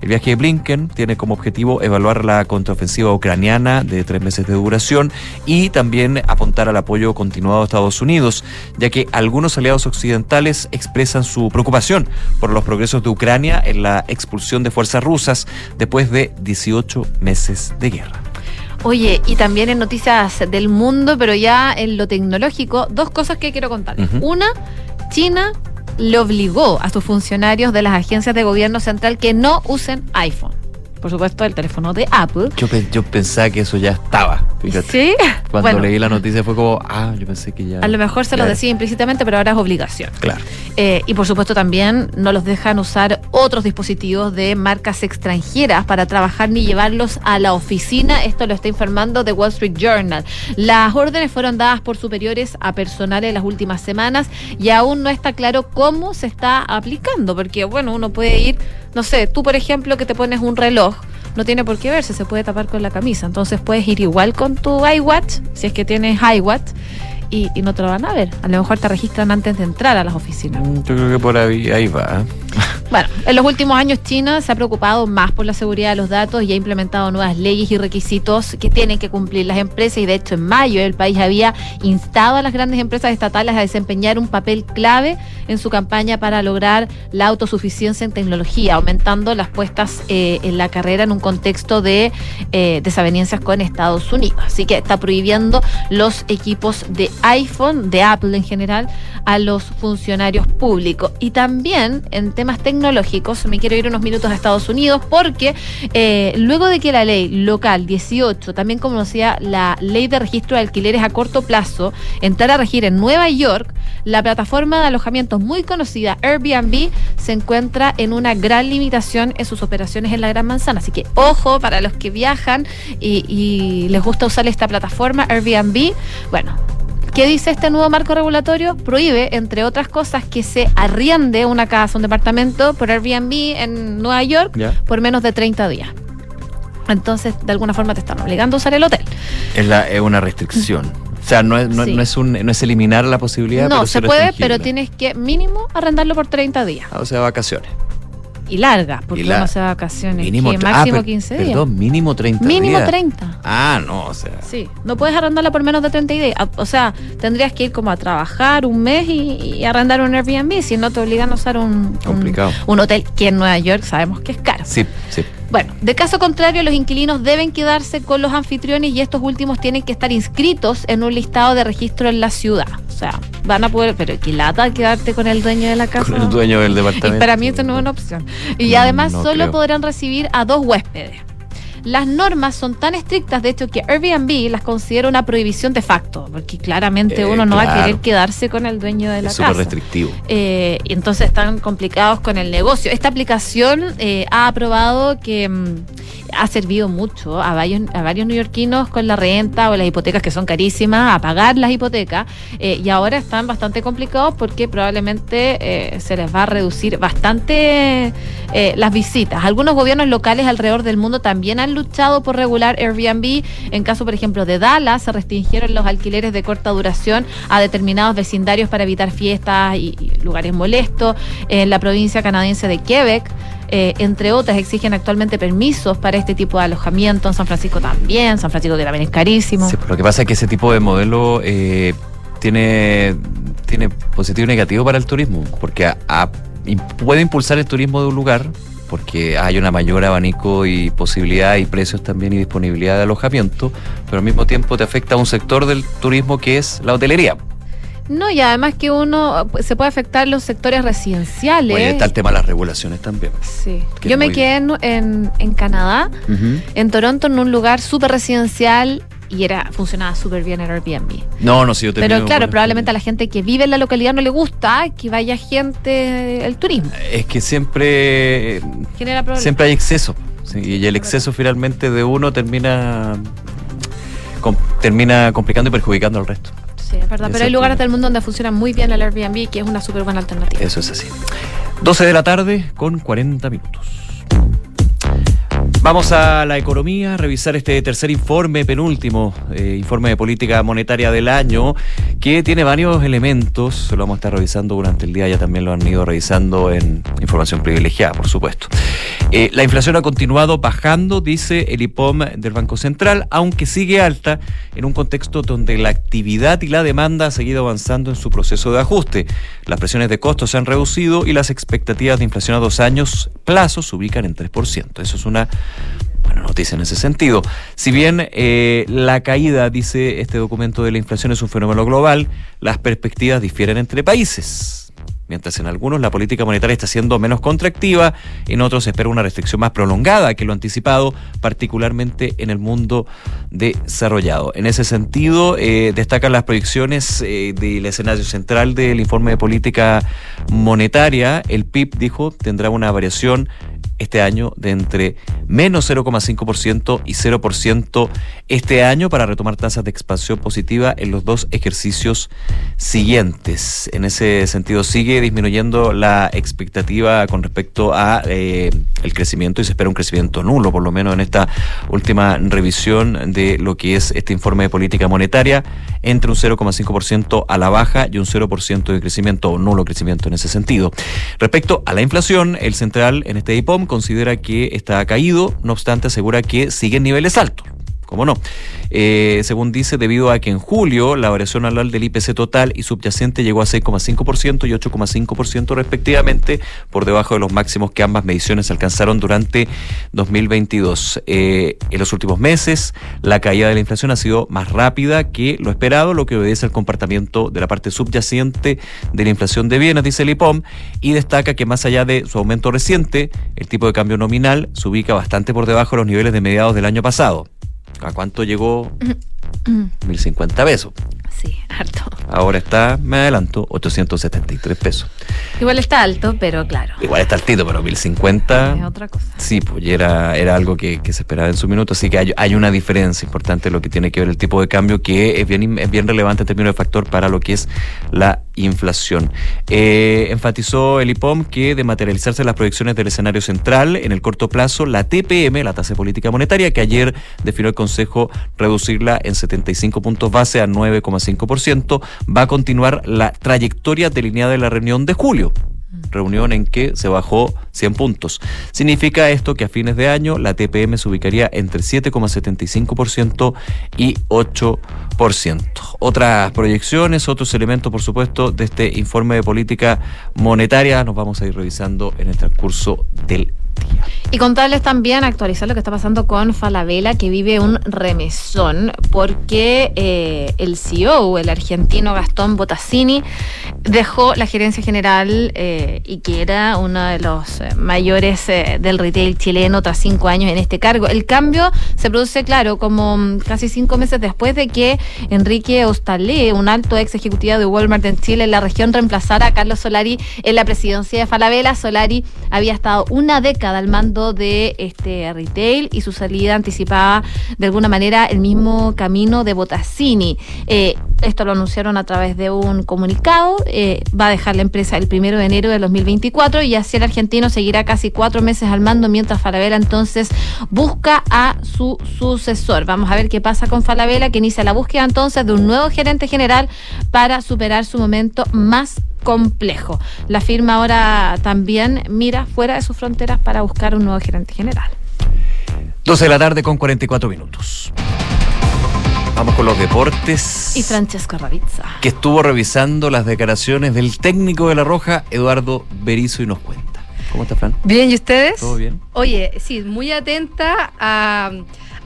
El viaje de Blinken tiene como objetivo evaluar la contraofensiva ucraniana de tres meses de duración y también apuntar al apoyo continuado a Estados Unidos, ya que algunos aliados occidentales expresan su preocupación por los progresos de Ucrania en la expulsión de fuerzas rusas después de 18 meses de guerra. Oye, y también en noticias del mundo, pero ya en lo tecnológico, dos cosas que quiero contarles. Ujú. Una, China le obligó a sus funcionarios de las agencias de gobierno central que no usen iPhone. Por supuesto, el teléfono de Apple. Yo, yo pensaba que eso ya estaba. fíjate. Sí, Cuando bueno. leí la noticia fue como, ah, yo pensé que ya. A lo mejor se lo decía implícitamente, pero ahora es obligación. Claro. Eh, y por supuesto también no los dejan usar otros dispositivos de marcas extranjeras para trabajar ni llevarlos a la oficina. Esto lo está informando The Wall Street Journal. Las órdenes fueron dadas por superiores a personal en las últimas semanas y aún no está claro cómo se está aplicando, porque bueno, uno puede ir, no sé, tú por ejemplo que te pones un reloj. No tiene por qué verse, se puede tapar con la camisa. Entonces puedes ir igual con tu iWatch, si es que tienes iWatch, y, y no te lo van a ver. A lo mejor te registran antes de entrar a las oficinas. Mm, Yo creo que por ahí, ahí va. ¿eh? Bueno, en los últimos años China se ha preocupado más por la seguridad de los datos y ha implementado nuevas leyes y requisitos que tienen que cumplir las empresas y de hecho en mayo el país había instado a las grandes empresas estatales a desempeñar un papel clave en su campaña para lograr la autosuficiencia en tecnología, aumentando las puestas eh, en la carrera en un contexto de eh, desavenencias con Estados Unidos. Así que está prohibiendo los equipos de iPhone, de Apple en general, a los funcionarios públicos. Y también en temas tecnológicos, me quiero ir unos minutos a Estados Unidos porque eh, luego de que la ley local 18, también conocida la ley de registro de alquileres a corto plazo, entrara a regir en Nueva York, la plataforma de alojamientos muy conocida Airbnb se encuentra en una gran limitación en sus operaciones en la Gran Manzana. Así que ojo para los que viajan y, y les gusta usar esta plataforma Airbnb. Bueno, ¿Qué dice este nuevo marco regulatorio? Prohíbe, entre otras cosas, que se arriende una casa, un departamento por Airbnb en Nueva York Ya. por menos de 30 días. Entonces, de alguna forma te están obligando a usar el hotel. Es, la, es una restricción. O sea, no es, no, Sí. no es, un, no es eliminar la posibilidad. no, pero se puede, pero tienes que mínimo arrendarlo por 30 días. Ah, o sea, vacaciones. Y largas, porque Y la- uno se va de vacaciones. Mínimo, ah, máximo per- 15 días. Perdón, mínimo 30 mínimo días. 30. Ah, no, o sea. Sí, no puedes arrendarla por menos de 30 días. A- O sea, tendrías que ir como a trabajar un mes y, y arrendar un Airbnb, si no te obligan a usar un, un, un hotel que en Nueva York sabemos que es caro. Sí, sí. Bueno, de caso contrario, los inquilinos deben quedarse con los anfitriones y estos últimos tienen que estar inscritos en un listado de registro en la ciudad. O sea, van a poder, pero qué lata quedarte con el dueño de la casa. Con el dueño del Y departamento. para mí esto no es una opción. Y No, además no solo creo. podrán recibir a dos huéspedes. Las normas son tan estrictas, de hecho, que Airbnb las considera una prohibición de facto, porque claramente Eh, uno no va a querer quedarse con el dueño de la Es súper casa. restrictivo. Eh, y entonces están complicados con el negocio. Esta aplicación eh, ha aprobado que mm, ha servido mucho a varios, a varios neoyorquinos con la renta o las hipotecas que son carísimas, a pagar las hipotecas, eh, y ahora están bastante complicados porque probablemente eh, se les va a reducir bastante eh, las visitas. Algunos gobiernos locales alrededor del mundo también han luchado por regular Airbnb. En caso, por ejemplo, de Dallas, se restringieron los alquileres de corta duración a determinados vecindarios para evitar fiestas y, y lugares molestos. En la provincia canadiense de Quebec, eh, entre otras, exigen actualmente permisos para este tipo de alojamiento. En San Francisco también. San Francisco también es carísimo. Sí, pero lo que pasa es que ese tipo de modelo eh, tiene, tiene positivo y negativo para el turismo, porque puede impulsar el turismo de un lugar, porque hay una mayor abanico y posibilidad y precios también y disponibilidad de alojamiento, pero al mismo tiempo te afecta a un sector del turismo que es la hotelería. No, y además que uno pues, se puede afectar los sectores residenciales. Oye, está el tema de las regulaciones también. Sí. que Yo me muy- quedé en, en, en Canadá, en Toronto, en un lugar súper residencial y era funcionaba súper bien el Airbnb. No, no, sí, yo te Pero claro, probablemente a la gente que vive en la localidad no le gusta que vaya gente el turismo. Es que siempre, Genera problemas. siempre hay exceso. sí, y el exceso finalmente de uno termina, com- termina complicando y perjudicando al resto. Sí, es verdad. Pero hay lugares del mundo donde funciona muy bien el Airbnb, que es una súper buena alternativa. Eso es así. 12 de la tarde con 40 minutos. Vamos a la economía, a revisar este tercer informe, penúltimo eh, informe de política monetaria del año, que tiene varios elementos. Lo vamos a estar revisando durante el día, ya también lo han ido revisando en información privilegiada, por supuesto. Eh, la inflación ha continuado bajando, dice el IPOM del Banco Central, aunque sigue alta en un contexto donde la actividad y la demanda ha seguido avanzando en su proceso de ajuste. Las presiones de costos se han reducido y las expectativas de inflación a dos años plazo se ubican en 3%. Eso es una buena noticia en ese sentido. Si bien eh, la caída, dice este documento de la inflación, es un fenómeno global, las perspectivas difieren entre países. Mientras en algunos la política monetaria está siendo menos contractiva, en otros se espera una restricción más prolongada que lo anticipado, particularmente en el mundo desarrollado. En ese sentido, eh, destacan las proyecciones eh, del escenario central del informe de política monetaria. El PIB, dijo, tendrá una variación este año de entre menos 0,5% y 0% este año para retomar tasas de expansión positiva en los dos ejercicios siguientes. En ese sentido sigue disminuyendo la expectativa con respecto a eh, el crecimiento y se espera un crecimiento nulo, por lo menos en esta última revisión de lo que es este informe de política monetaria, entre un 0,5% a la baja y un 0% de crecimiento o nulo crecimiento en ese sentido. Respecto a la inflación, el central en este IPOM considera que está caído, no obstante asegura que sigue en niveles altos. ¿Cómo no? Eh, según dice, debido a que en julio la variación anual del IPC total y subyacente llegó a 6,5% y 8,5% respectivamente, por debajo de los máximos que ambas mediciones alcanzaron durante 2022. Eh, en los últimos meses, la caída de la inflación ha sido más rápida que lo esperado, lo que obedece al comportamiento de la parte subyacente de la inflación de bienes, dice el IPOM, y destaca que más allá de su aumento reciente, el tipo de cambio nominal se ubica bastante por debajo de los niveles de mediados del año pasado. ¿A cuánto llegó? 1050 pesos. Sí, harto. Ahora está, me adelanto, 873 pesos. Igual está alto, pero claro. Igual está altito, pero 1050. Es otra cosa. Sí, pues era, era algo que, que se esperaba en su minuto, así que hay, hay una diferencia importante en lo que tiene que ver el tipo de cambio que es bien, es bien relevante en términos de factor para lo que es la inflación. Eh, enfatizó el IPOM que de materializarse las proyecciones del escenario central en el corto plazo, la TPM, la tasa de política monetaria, que ayer definió el Consejo reducirla en 75 puntos base a 9,5%, va a continuar la trayectoria delineada en la reunión de julio reunión en que se bajó 100 puntos. Significa esto que a fines de año la TPM se ubicaría entre 7,75% y 8%. Otras proyecciones, otros elementos, por supuesto, de este informe de política monetaria nos vamos a ir revisando en el transcurso del Y contarles también, actualizar lo que está pasando con Falabella, que vive un remesón, porque eh, el CEO, el argentino Gastón Botassini, dejó la gerencia general eh, y que era uno de los eh, mayores del retail chileno tras cinco años en este cargo. El cambio se produce, claro, como mm, casi cinco meses después de que Enrique Ostalé, un alto ex ejecutivo de Walmart en Chile, en la región, reemplazara a Carlos Solari en la presidencia de Falabella. Solari había estado una década al mando de este retail y su salida anticipaba de alguna manera el mismo camino de Botassini. Eh, esto lo anunciaron a través de un comunicado. eh, va a dejar la empresa el primero de enero de 2024 y así el argentino seguirá casi cuatro meses al mando mientras Falabella entonces busca a su sucesor. Vamos a ver qué pasa con Falabella que inicia la búsqueda entonces de un nuevo gerente general para superar su momento más complejo. La firma ahora también mira fuera de sus fronteras para buscar un nuevo gerente general. 12 de la tarde con 44 minutos. Vamos con los deportes. Y Francesco Ravizza. que estuvo revisando las declaraciones del técnico de La Roja, Eduardo Berizo, y nos cuenta. ¿Cómo está, Fran? Bien, ¿y ustedes? ¿Todo bien? Oye, sí, muy atenta a,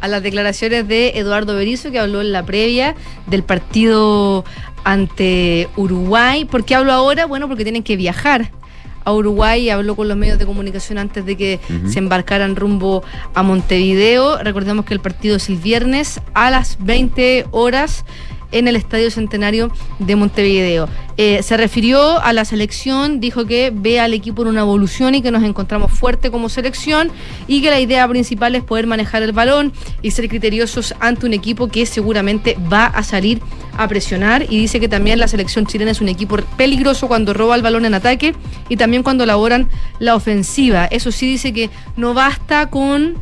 a las declaraciones de Eduardo Berizzo, que habló en la previa del partido ante Uruguay. ¿Por qué hablo ahora? Bueno, porque tienen que viajar a Uruguay, habló con los medios de comunicación antes de que se embarcaran rumbo a Montevideo. Recordemos que el partido es el viernes a las 20 horas en el Estadio Centenario de Montevideo. Eh, se refirió a la selección, dijo que ve al equipo en una evolución y que nos encontramos fuerte como selección y que la idea principal es poder manejar el balón y ser criteriosos ante un equipo que seguramente va a salir a presionar y dice que también la selección chilena es un equipo peligroso cuando roba el balón en ataque y también cuando elaboran la ofensiva. Eso sí dice que no basta con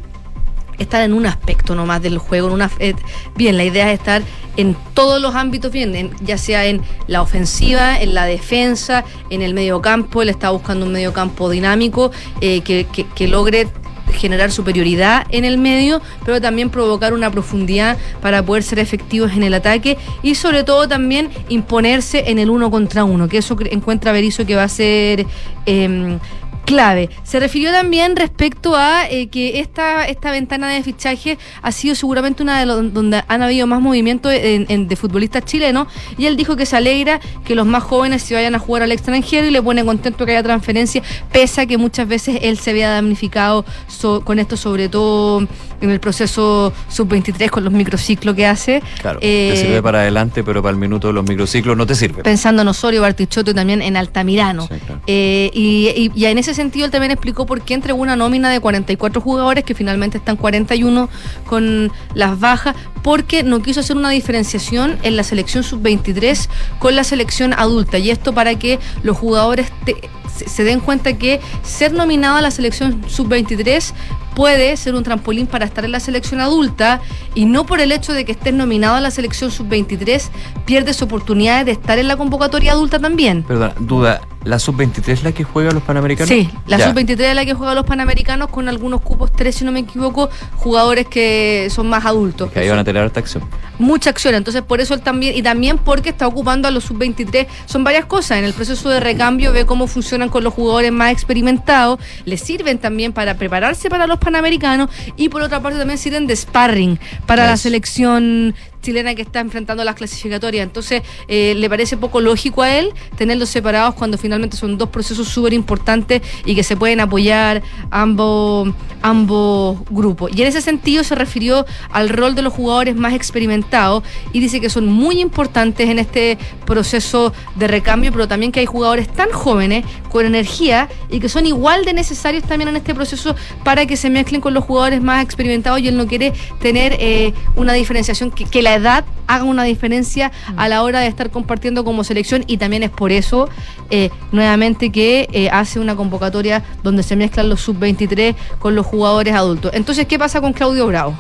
estar en un aspecto nomás del juego. En una, eh, bien, la idea es estar en todos los ámbitos bien, en- ya sea en la ofensiva, en la defensa, en el medio campo. Él está buscando un medio campo dinámico eh, que, logre generar superioridad en el medio, pero también provocar una profundidad para poder ser efectivos en el ataque y sobre todo también imponerse en el uno contra uno, que eso encuentra Berizzo que va a ser em, clave. Se refirió también respecto a eh, que esta, esta ventana de fichaje ha sido seguramente una de los donde han habido más movimientos en- en- de futbolistas chilenos y él dijo que se alegra que los más jóvenes se vayan a jugar al extranjero y le pone contento que haya transferencia, pese a que muchas veces él se había damnificado so- con esto, sobre todo en el proceso sub-23 con los microciclos que hace. Claro, Eh, te sirve para adelante, pero para el minuto de los microciclos no te sirve. pensando en Osorio, Bartichotto y también en Altamirano. Eh, y, y- y en ese sentido él también explicó por qué entregó una nómina de 44 jugadores, que finalmente están 41 con las bajas, porque no quiso hacer una diferenciación en la selección sub-23 con la selección adulta. Y esto para que los jugadores te- se, den cuenta que ser nominado a la selección sub-23 puede ser un trampolín para estar en la selección adulta y no por el hecho de que estés nominado a la selección sub-23 pierdes oportunidades de estar en la convocatoria adulta también. Perdona, duda, ¿la sub-23 es la que juega a los panamericanos? Sí, la Ya. sub-23 es la que juega a los panamericanos con algunos cupos, tres si no me equivoco, jugadores que son más adultos. Que ahí van a tener harta acción. mucha acción. Entonces, por eso él también, y también porque está ocupando a los sub-23, son varias cosas. En el proceso de recambio ve cómo funcionan con los jugadores más experimentados, les sirven también para prepararse para los panamericanos y por otra parte también sirven de sparring para la selección chilena que está enfrentando las clasificatorias. Entonces, eh, le parece poco lógico a él tenerlos separados cuando finalmente son dos procesos súper importantes y que se pueden apoyar ambos, ambos grupos. Y en ese sentido se refirió al rol de los jugadores más experimentados y dice que son muy importantes en este proceso de recambio, pero también que hay jugadores tan jóvenes, con energía y que son igual de necesarios también en este proceso para que se mezclen con los jugadores más experimentados y él no quiere tener eh, una diferenciación, que, que la edad haga una diferencia a la hora de estar compartiendo como selección y también es por eso eh, nuevamente que eh, hace una convocatoria donde se mezclan los sub-23 con los jugadores adultos. Entonces, ¿qué pasa con Claudio Bravo?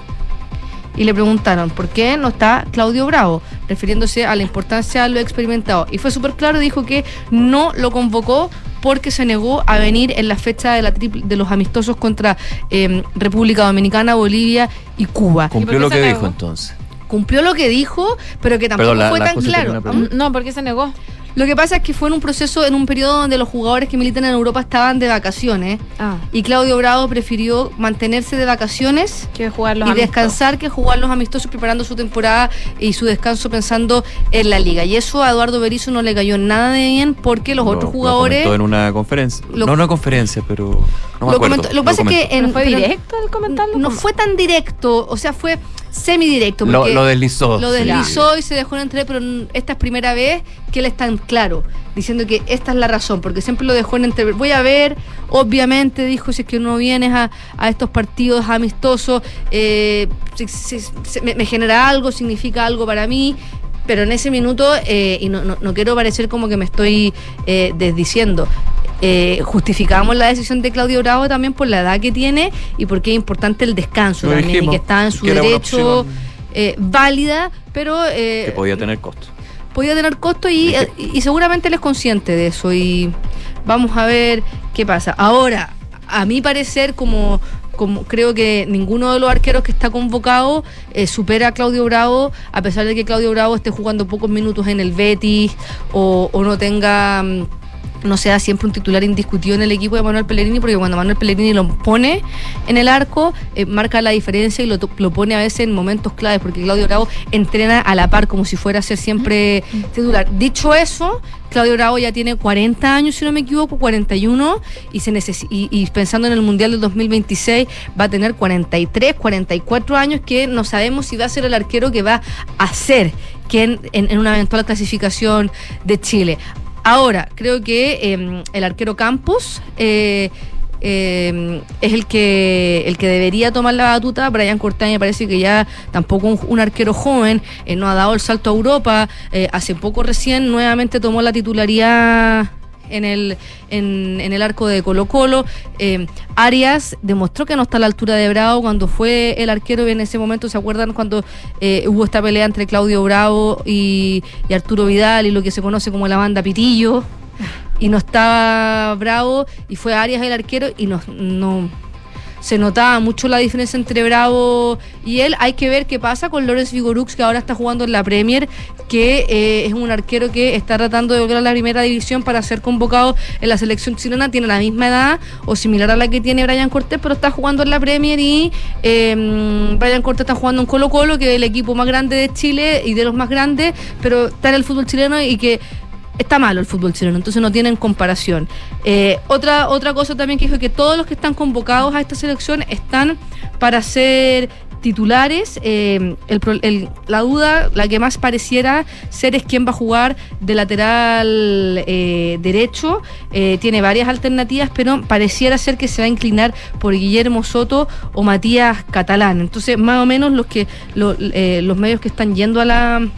y le preguntaron por qué no está Claudio Bravo, refiriéndose a la importancia de lo experimentado. Y fue súper claro, dijo que no lo convocó porque se negó a venir en la fecha de, la triple- de los amistosos contra eh, República Dominicana, Bolivia y Cuba. Cumplió lo que dijo entonces. Cumplió lo que dijo, pero que tampoco Perdón, la- fue la tan claro. pregunta. No, ¿por qué se negó? Lo que pasa es que fue en un proceso, en un periodo donde los jugadores que militan en Europa estaban de vacaciones. Ah. Y Claudio Bravo prefirió mantenerse de vacaciones Que jugar los y amistosos. descansar que jugar los amistosos preparando su temporada y su descanso pensando en la liga. Y eso a Eduardo Berizzo no le cayó nada de bien porque los Lo- otros lo jugadores... comentó en una conferencia. Lo- no una conferencia, pero. No me lo, acuerdo. comentó- lo pasa es que en, ¿Pero fue directo el comentarlo? no fue tan directo, o sea, fue semidirecto. Lo, lo deslizó. Lo sí. deslizó y se dejó en entrever, pero esta es primera vez que él es tan claro, diciendo que esta es la razón, porque siempre lo dejó en entrever. Voy a ver, obviamente, dijo, si es que no vienes a, a estos partidos amistosos, eh, si- si- si- me, me genera algo, significa algo para mí. Pero en ese minuto, eh, y no, no, no quiero parecer como que me estoy eh, desdiciendo, eh, justificamos la decisión de Claudio Bravo también por la edad que tiene y porque es importante el descanso Lo también y que está en su derecho eh, válida, pero eh, Que podía tener costo. podía tener costo y, eh, y seguramente él es consciente de eso y vamos a ver qué pasa. Ahora, a mi parecer, como, como creo que ninguno de los arqueros que está convocado eh, supera a Claudio Bravo, a pesar de que Claudio Bravo esté jugando pocos minutos en el Betis o, o no tenga... no sea siempre un titular indiscutido en el equipo de Manuel Pellegrini, porque cuando Manuel Pellegrini lo pone en el arco, eh, marca la diferencia y lo, lo pone a veces en momentos claves, porque Claudio Bravo entrena a la par como si fuera a ser siempre titular. Dicho eso, Claudio Bravo ya tiene 40 años, si no me equivoco, 41, y, se necesi- y, pensando en el Mundial del 2026, va a tener 43, 44 años, que no sabemos si va a ser el arquero que va a ser que en, en- en una eventual clasificación de Chile. Ahora, creo que eh, el arquero Campos eh, eh, es el que el que debería tomar la batuta. Brian Cortés me parece que ya tampoco un, un arquero joven, eh, no ha dado el salto a Europa. eh, hace poco recién nuevamente tomó la titularidad en el, en, en el arco de Colo Colo. Eh, Arias demostró que no está a la altura de Bravo cuando fue el arquero en ese momento, ¿se acuerdan cuando eh, hubo esta pelea entre Claudio Bravo y, y Arturo Vidal y lo que se conoce como la banda Pitillo? Y no estaba Bravo y fue Arias el arquero y no, no se notaba mucho la diferencia entre Bravo y él. Hay que ver qué pasa con Lorenz Vigorux, que ahora está jugando en la Premier, que eh, es un arquero que está tratando de volver a la primera división para ser convocado en la selección chilena. Tiene la misma edad o similar a la que tiene Brian Cortés, pero está jugando en la Premier y eh, Brian Cortés está jugando en Colo Colo, que es el equipo más grande de Chile y de los más grandes, pero está en el fútbol chileno y que está malo el fútbol chileno, entonces no tienen comparación. Eh, otra, otra cosa también que dijo que todos los que están convocados a esta selección están para ser titulares. Eh, la duda, la que más pareciera ser es quién va a jugar de lateral eh, derecho. Eh, tiene varias alternativas, pero pareciera ser que se va a inclinar por Guillermo Soto o Matías Catalán. Entonces, más o menos los que lo- los medios que están yendo a la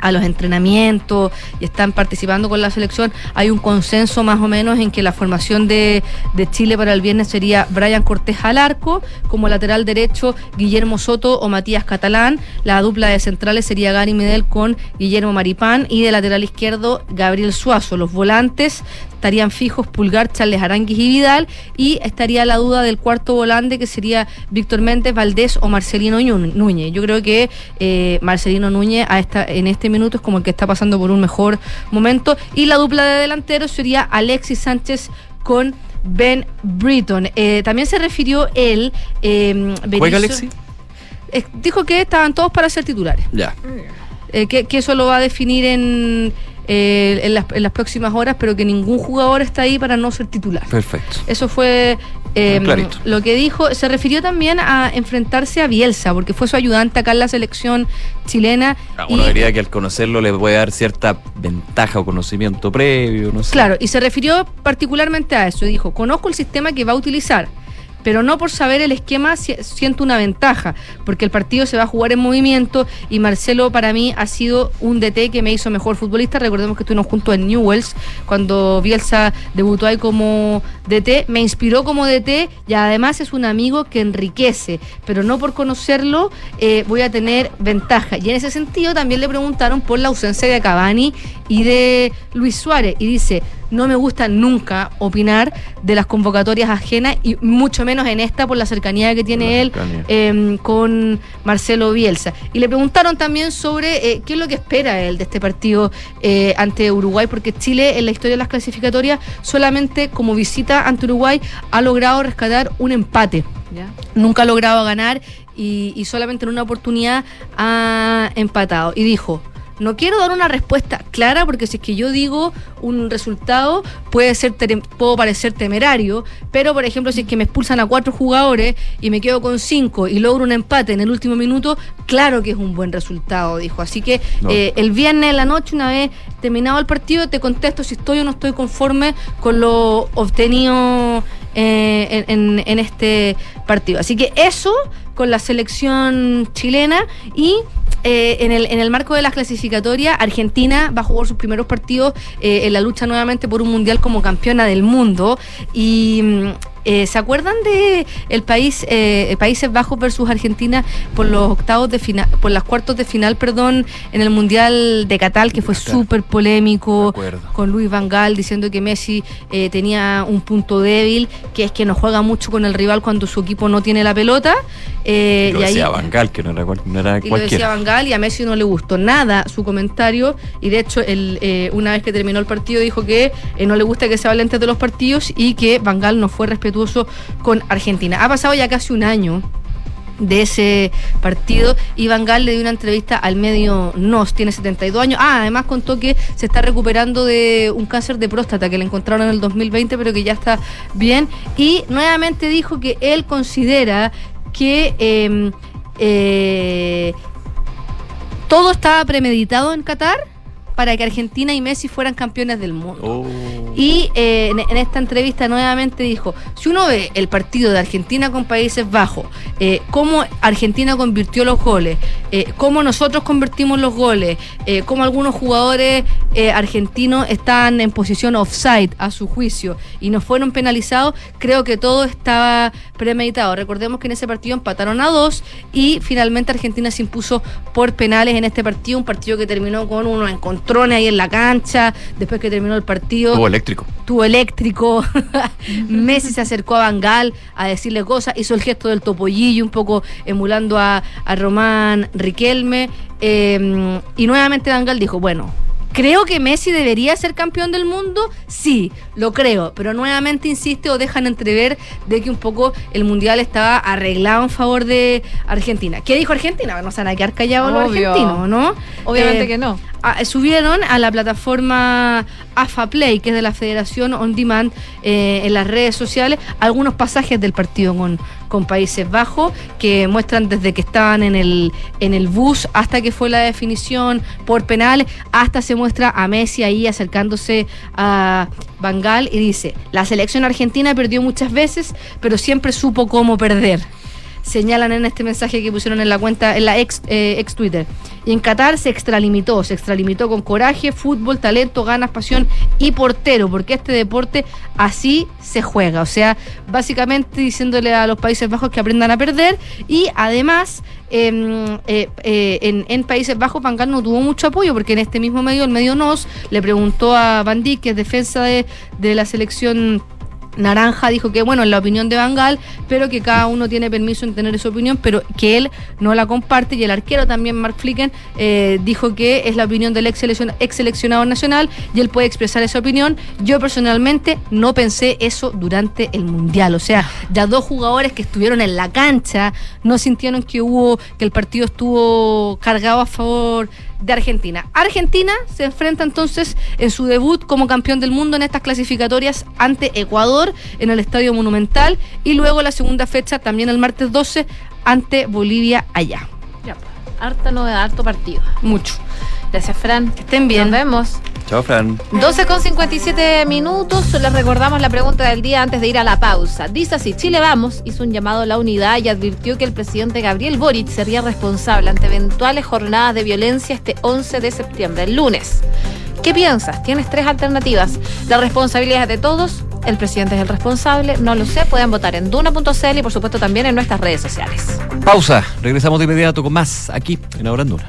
a los entrenamientos y están participando con la selección, hay un consenso más o menos en que la formación de, de Chile para el viernes sería Brian Cortés al arco, como lateral derecho Guillermo Soto o Matías Catalán, la dupla de centrales sería Gary Medel con Guillermo Maripán y de lateral izquierdo Gabriel Suazo, los volantes estarían fijos Pulgar, Charles Aranguis y Vidal y estaría la duda del cuarto volante que sería Víctor Méndez, Valdés o Marcelino Núñez. Yo creo que eh, Marcelino Núñez a esta, en este minuto es como el que está pasando por un mejor momento y la dupla de delanteros sería Alexis Sánchez con Ben Britton. Eh, también se refirió él... Eh, ¿Juega Alexis? Eh, dijo que estaban todos para ser titulares. Ya. Eh, que, que eso lo va a definir en, eh, en, las, en las próximas horas, pero que ningún jugador está ahí para no ser titular. Perfecto. Eso fue eh, lo que dijo. Se refirió también a enfrentarse a Bielsa, porque fue su ayudante acá en la selección chilena. Ah, y- Uno diría que al conocerlo le puede dar cierta ventaja o conocimiento previo, no sé. Claro, y se refirió particularmente a eso. Dijo, conozco el sistema que va a utilizar, pero no por saber el esquema si- siento una ventaja, porque el partido se va a jugar en movimiento y Marcelo para mí ha sido un DT que me hizo mejor futbolista. Recordemos que estuvimos juntos en Newells cuando Bielsa debutó ahí como DT, me inspiró como DT y además es un amigo que enriquece, pero no por conocerlo eh, voy a tener ventaja. Y en ese sentido también le preguntaron por la ausencia de Cavani y de Luis Suárez. Y dice, no me gusta nunca opinar de las convocatorias ajenas y mucho menos en esta por la cercanía que tiene él eh, con Marcelo Bielsa. Y le preguntaron también sobre eh, qué es lo que espera él de este partido eh, ante Uruguay, porque Chile en la historia de las clasificatorias solamente como visita ante Uruguay ha logrado rescatar un empate. Nunca ha logrado ganar y, y solamente en una oportunidad ha empatado. Y dijo, no quiero dar una respuesta clara porque si es que yo digo un resultado puede ser puedo parecer temerario, pero por ejemplo si es que me expulsan a cuatro jugadores y me quedo con cinco y logro un empate en el último minuto, claro que es un buen resultado, dijo. Así que No. eh, el viernes en la noche, una vez terminado el partido, te contesto si estoy o no estoy conforme con lo obtenido eh, en, en- en este partido. Así que eso con la selección chilena y eh, en, el, en el marco de las clasificatorias, Argentina va a jugar sus primeros partidos eh, en la lucha nuevamente por un mundial como campeona del mundo. Y mm, eh, ¿se acuerdan de el país eh, Países Bajos versus Argentina por los octavos de final, por las cuartos de final, perdón, en el mundial de Qatar, que fue súper polémico, con Luis Van Gaal diciendo que Messi eh, tenía un punto débil, que es que no juega mucho con el rival cuando su equipo no tiene la pelota. eh, Y lo y ahí- decía Van Gaal, que no era, cual- no era y lo decía cualquiera. Van Gaal y a Messi no le gustó nada su comentario y de hecho eh, una vez que terminó el partido dijo que eh, no le gusta que se hable antes de los partidos y que Van Gaal no fue respetuoso con Argentina. Ha pasado ya casi un año de ese partido y Van Gaal le dio una entrevista al medio NOS, tiene 72 años. Ah, además contó que se está recuperando de un cáncer de próstata que le encontraron en el 2020 pero que ya está bien y nuevamente dijo que él considera que eh, eh, todo estaba premeditado en Qatar para que Argentina y Messi fueran campeones del mundo. Oh. Y eh, en, en esta entrevista nuevamente dijo, si uno ve el partido de Argentina con Países Bajos, eh, cómo Argentina convirtió los goles, eh, cómo nosotros convertimos los goles, cómo algunos jugadores argentinos están en posición offside a su juicio y no fueron penalizados, creo que todo estaba premeditado. Recordemos que en ese partido empataron a dos y finalmente Argentina se impuso por penales en este partido, un partido que terminó con unos encontrones ahí en la cancha, después que terminó el partido Tuvo eléctrico. tubo eléctrico. Messi se acercó a Bangal a decirle cosas, hizo el gesto del topollillo, un poco emulando a, a Román Riquelme. eh, y nuevamente Bangal dijo: Bueno. ¿Creo que Messi debería ser campeón del mundo? Sí, lo creo, pero nuevamente insiste o dejan entrever de que un poco el mundial estaba arreglado en favor de Argentina. ¿Qué dijo Argentina? No se van a quedar callados los argentinos, ¿no? Obviamente Eh, que no. Ah, subieron a la plataforma AFA Play, que es de la Federación On Demand, eh, en las redes sociales, algunos pasajes del partido con, con Países Bajos, que muestran desde que estaban en el, en el bus hasta que fue la definición por penales, hasta se muestra a Messi ahí acercándose a Bangal y dice, la selección argentina perdió muchas veces, pero siempre supo cómo perder señalan en este mensaje que pusieron en la cuenta, en la ex, eh, ex Twitter. Y en Qatar se extralimitó, se extralimitó con coraje, fútbol, talento, ganas, pasión y portero, porque este deporte así se juega. O sea, básicamente diciéndole a los Países Bajos que aprendan a perder y además em, eh, eh, en, en Países Bajos Van Gaal no tuvo mucho apoyo porque en este mismo medio, el medio NOS, le preguntó a Van Dijk, que es defensa de, de la selección Naranja dijo que, bueno, en la opinión de Bangal, pero que cada uno tiene permiso en tener esa opinión, pero que él no la comparte. Y el arquero también, Mark Flicken, eh, dijo que es la opinión del ex, ex nacional y él puede expresar esa opinión. Yo personalmente no pensé eso durante el Mundial. O sea, ya dos jugadores que estuvieron en la cancha no sintieron que hubo, que el partido estuvo cargado a favor de Argentina. Argentina se enfrenta entonces en su debut como campeón del mundo en estas clasificatorias ante Ecuador en el Estadio Monumental y luego la segunda fecha también el martes 12 ante Bolivia allá. Ya, pues, harta novedad, harto partido. Mucho. Gracias, Fran. Que estén bien. Nos vemos. Chao, Fran. 12 con 57 minutos. Les recordamos la pregunta del día antes de ir a la pausa. Dice así: Chile Vamos hizo un llamado a la unidad y advirtió que el presidente Gabriel Boric sería responsable ante eventuales jornadas de violencia este 11 de septiembre, el lunes. ¿Qué piensas? Tienes tres alternativas. La responsabilidad es de todos. El presidente es el responsable. No lo sé. Pueden votar en duna.cl y por supuesto también en nuestras redes sociales. Pausa. Regresamos de inmediato con más aquí en Ahora en Duna.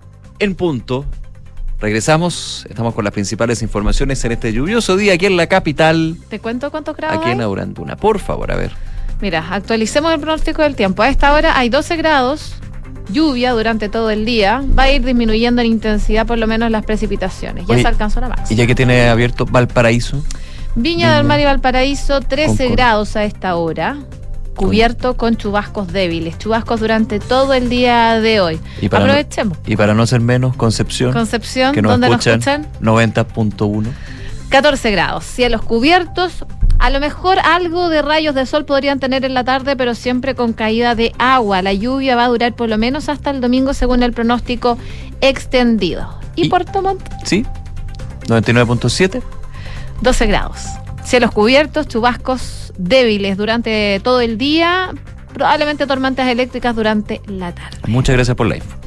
en punto. Regresamos, estamos con las principales informaciones en este lluvioso día aquí en la capital, ¿Te cuento cuántos grados aquí en? Auranduna. Por favor, a ver. Mira, actualicemos el pronóstico del tiempo. A esta hora hay 12 grados, lluvia durante todo el día. Va a ir disminuyendo en intensidad por lo menos las precipitaciones. Ya Oye, se alcanzó la máxima. Y ya que tiene abierto Valparaíso, Viña del Mar y Valparaíso, 13 Concord. grados a esta hora. Cubierto con chubascos débiles, chubascos durante todo el día de hoy. y para, no, Aprovechemos. y para no ser menos, Concepción, Concepción, que nos ¿dónde nos escuchan, escuchan? 90.1. 14 grados, cielos cubiertos. A lo mejor algo de rayos de sol podrían tener en la tarde, pero siempre con caída de agua. La lluvia va a durar por lo menos hasta el domingo según el pronóstico extendido. Y, Puerto Montt, ¿Sí? 99.7. 12 grados. Cielos cubiertos, chubascos débiles durante todo el día, probablemente tormentas eléctricas durante la tarde. Muchas gracias por la info.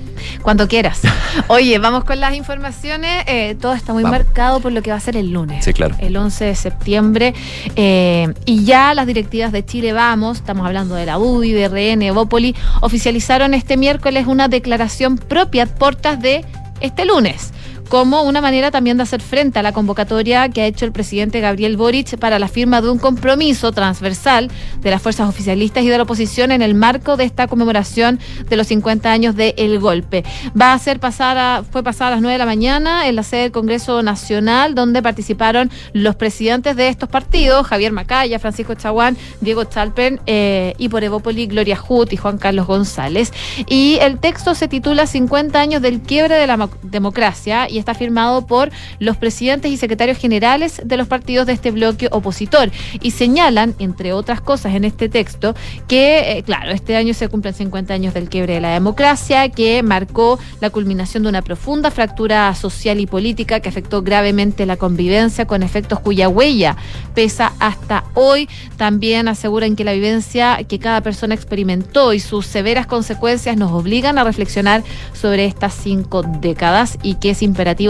Cuando quieras. Oye, vamos con las informaciones. Eh, todo está muy Vamos. marcado por lo que va a ser el lunes. Sí, claro. El 11 de septiembre. Eh, y ya las directivas de Chile Vamos, estamos hablando de la UDI, de RN, Evópoli, oficializaron este miércoles una declaración propia a portas de este lunes como una manera también de hacer frente a la convocatoria que ha hecho el presidente Gabriel Boric para la firma de un compromiso transversal de las fuerzas oficialistas y de la oposición en el marco de esta conmemoración de los 50 años del golpe. Va a ser pasada, fue pasada a las 9 de la mañana en la sede del Congreso Nacional, donde participaron los presidentes de estos partidos, Javier Macaya, Francisco Chaguán, Diego Chalpen eh, y por Evópoli, Gloria Hut y Juan Carlos González. Y el texto se titula 50 años del quiebre de la democracia y está firmado por los presidentes y secretarios generales de los partidos de este bloque opositor. Y señalan, entre otras cosas en este texto, que, eh, claro, este año se cumplen 50 años del quiebre de la democracia, que marcó la culminación de una profunda fractura social y política que afectó gravemente la convivencia con efectos cuya huella pesa hasta hoy. También aseguran que la vivencia que cada persona experimentó y sus severas consecuencias nos obligan a reflexionar sobre estas cinco décadas y que es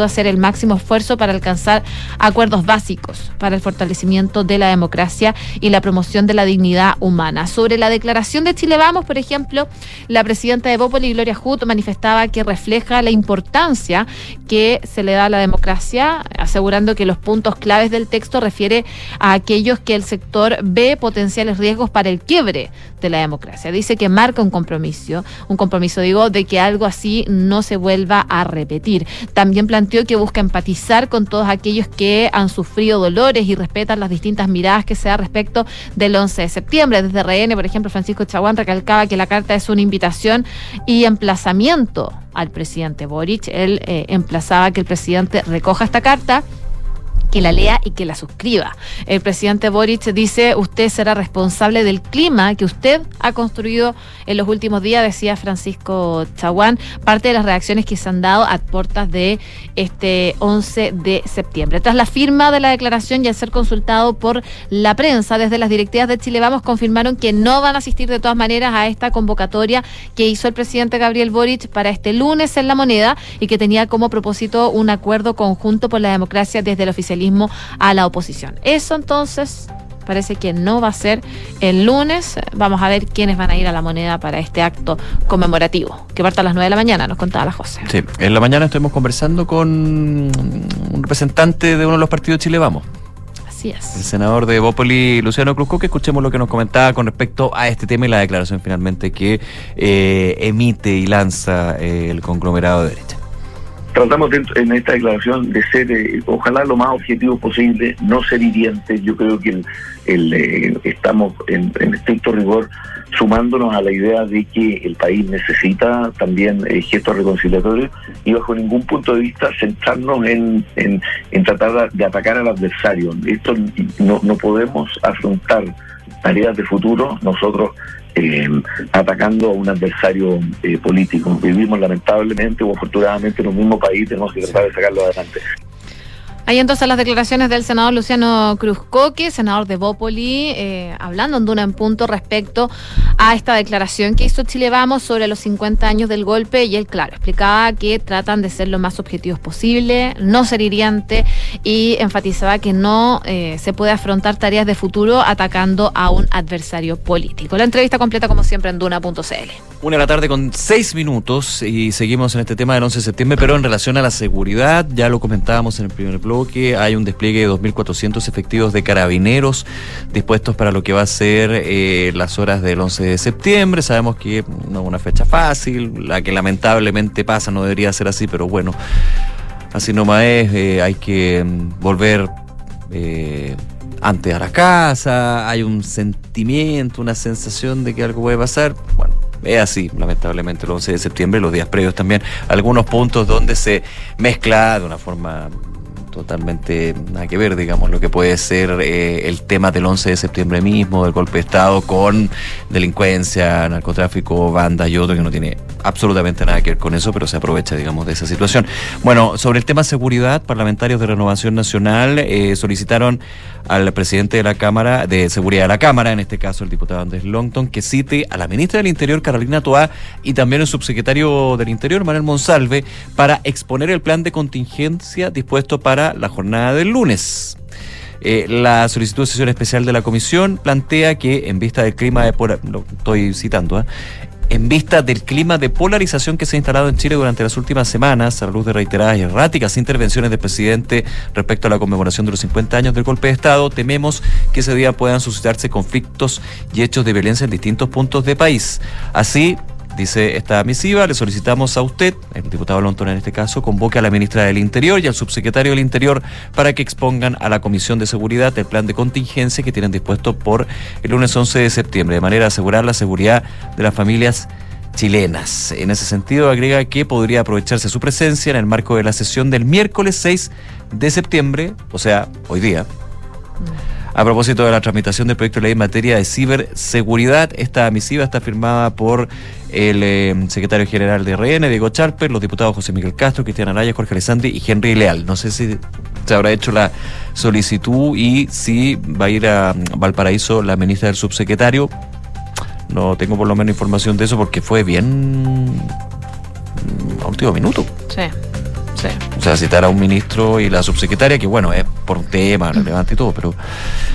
hacer el máximo esfuerzo para alcanzar acuerdos básicos para el fortalecimiento de la democracia y la promoción de la dignidad humana. Sobre la declaración de Chile Vamos, por ejemplo, la presidenta de Bópoli, Gloria Hut, manifestaba que refleja la importancia que se le da a la democracia, asegurando que los puntos claves del texto refiere a aquellos que el sector ve potenciales riesgos para el quiebre la democracia. Dice que marca un compromiso, un compromiso, digo, de que algo así no se vuelva a repetir. También planteó que busca empatizar con todos aquellos que han sufrido dolores y respetan las distintas miradas que se da respecto del 11 de septiembre. Desde RN, por ejemplo, Francisco Chaguán recalcaba que la carta es una invitación y emplazamiento al presidente Boric. Él eh, emplazaba que el presidente recoja esta carta que la lea y que la suscriba. El presidente Boric dice, usted será responsable del clima que usted ha construido en los últimos días, decía Francisco Chaguán, parte de las reacciones que se han dado a puertas de este 11 de septiembre. Tras la firma de la declaración y al ser consultado por la prensa, desde las directivas de Chile Vamos confirmaron que no van a asistir de todas maneras a esta convocatoria que hizo el presidente Gabriel Boric para este lunes en La Moneda y que tenía como propósito un acuerdo conjunto por la democracia desde el oficialismo a la oposición. Eso entonces parece que no va a ser el lunes. Vamos a ver quiénes van a ir a la moneda para este acto conmemorativo, que parte a las 9 de la mañana, nos contaba la José. Sí, en la mañana estuvimos conversando con un representante de uno de los partidos Chile Vamos. Así es. El senador de Bópoli, Luciano Cruzco, que escuchemos lo que nos comentaba con respecto a este tema y la declaración finalmente que eh, emite y lanza eh, el conglomerado de derecha tratamos en esta declaración de ser, eh, ojalá lo más objetivo posible, no ser hirientes. Yo creo que el, eh, estamos en, estricto rigor sumándonos a la idea de que el país necesita también eh, gestos reconciliatorios y bajo ningún punto de vista centrarnos en, tratar de atacar al adversario. Esto no podemos afrontar tareas de futuro nosotros eh, atacando a un adversario eh, político. Vivimos lamentablemente o afortunadamente en un mismo país, tenemos que tratar de sacarlo adelante. Hay entonces las declaraciones del senador Luciano Cruzcoque, senador de Bópoli, eh, hablando en Duna en Punto respecto a esta declaración que hizo Chile Vamos sobre los 50 años del golpe. Y él, claro, explicaba que tratan de ser lo más objetivos posible, no ser hiriente y enfatizaba que no eh, se puede afrontar tareas de futuro atacando a un adversario político. La entrevista completa, como siempre, en Duna.cl. Una de la tarde con seis minutos y seguimos en este tema del 11 de septiembre, pero en relación a la seguridad, ya lo comentábamos en el primer que hay un despliegue de 2.400 efectivos de carabineros dispuestos para lo que va a ser eh, las horas del 11 de septiembre. Sabemos que no es una fecha fácil, la que lamentablemente pasa no debería ser así, pero bueno, así nomás es, eh, hay que mm, volver... Eh, antes a la casa, hay un sentimiento, una sensación de que algo puede pasar. Bueno, es así, lamentablemente, el 11 de septiembre, los días previos también, algunos puntos donde se mezcla de una forma totalmente nada que ver, digamos, lo que puede ser eh, el tema del 11 de septiembre mismo, del golpe de Estado, con delincuencia, narcotráfico, banda y otro que no tiene absolutamente nada que ver con eso, pero se aprovecha, digamos, de esa situación. Bueno, sobre el tema seguridad, parlamentarios de Renovación Nacional eh, solicitaron al presidente de la Cámara, de Seguridad de la Cámara, en este caso el diputado Andrés Longton, que cite a la ministra del Interior, Carolina Toá, y también el subsecretario del Interior, Manuel Monsalve, para exponer el plan de contingencia dispuesto para la jornada del lunes. Eh, la solicitud de sesión especial de la comisión plantea que, en vista del clima de por, lo estoy citando, ¿eh? En vista del clima de polarización que se ha instalado en Chile durante las últimas semanas, a la luz de reiteradas y erráticas intervenciones del presidente respecto a la conmemoración de los 50 años del golpe de Estado, tememos que ese día puedan suscitarse conflictos y hechos de violencia en distintos puntos del país. Así, Dice esta misiva, le solicitamos a usted, el diputado Lontón en este caso, convoque a la ministra del Interior y al subsecretario del Interior para que expongan a la Comisión de Seguridad el plan de contingencia que tienen dispuesto por el lunes 11 de septiembre, de manera a asegurar la seguridad de las familias chilenas. En ese sentido, agrega que podría aprovecharse su presencia en el marco de la sesión del miércoles 6 de septiembre, o sea, hoy día. A propósito de la tramitación del proyecto de ley en materia de ciberseguridad, esta misiva está firmada por el eh, secretario general de RN, Diego Charper, los diputados José Miguel Castro, Cristian Araya, Jorge Alessandri y Henry Leal. No sé si se habrá hecho la solicitud y si va a ir a Valparaíso la ministra del subsecretario. No tengo por lo menos información de eso porque fue bien mm, a último minuto. Sí. Sí. O sea, citar a un ministro y la subsecretaria, que bueno, es por un tema relevante y todo, pero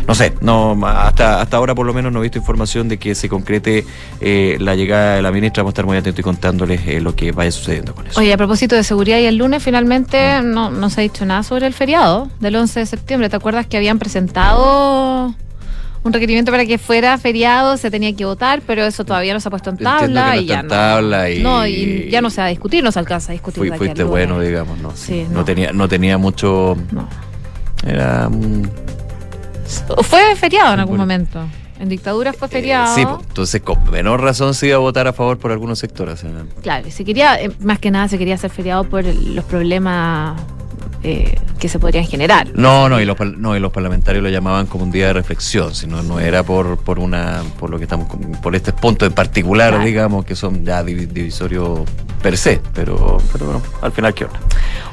no sé, no hasta, hasta ahora por lo menos no he visto información de que se concrete eh, la llegada de la ministra. Vamos a estar muy atentos y contándoles eh, lo que vaya sucediendo con eso. Oye, a propósito de seguridad y el lunes finalmente no, no se ha dicho nada sobre el feriado del 11 de septiembre. ¿Te acuerdas que habían presentado un requerimiento para que fuera feriado, se tenía que votar, pero eso todavía no se ha puesto en tabla no y ya no. tabla y- No, y ya no se va a discutir, no se alcanza a discutir. Fui- fuiste bueno, digamos, ¿no? Sí, no. no. tenía, no tenía mucho. Era. mm, Fue feriado en algún momento. En dictadura fue feriado. Sí, pues, entonces con menor razón se iba a votar a favor por algunos sectores. Claro, y se quería, eh, más que nada se quería hacer feriado por los problemas eh, que se podrían generar. No, no y, los, no, y los parlamentarios lo llamaban como un día de reflexión, sino no era por, por una, por lo que estamos, por este punto en particular, Claro. digamos, que son ya divi- divisorios per se, pero, pero bueno, al final qué onda.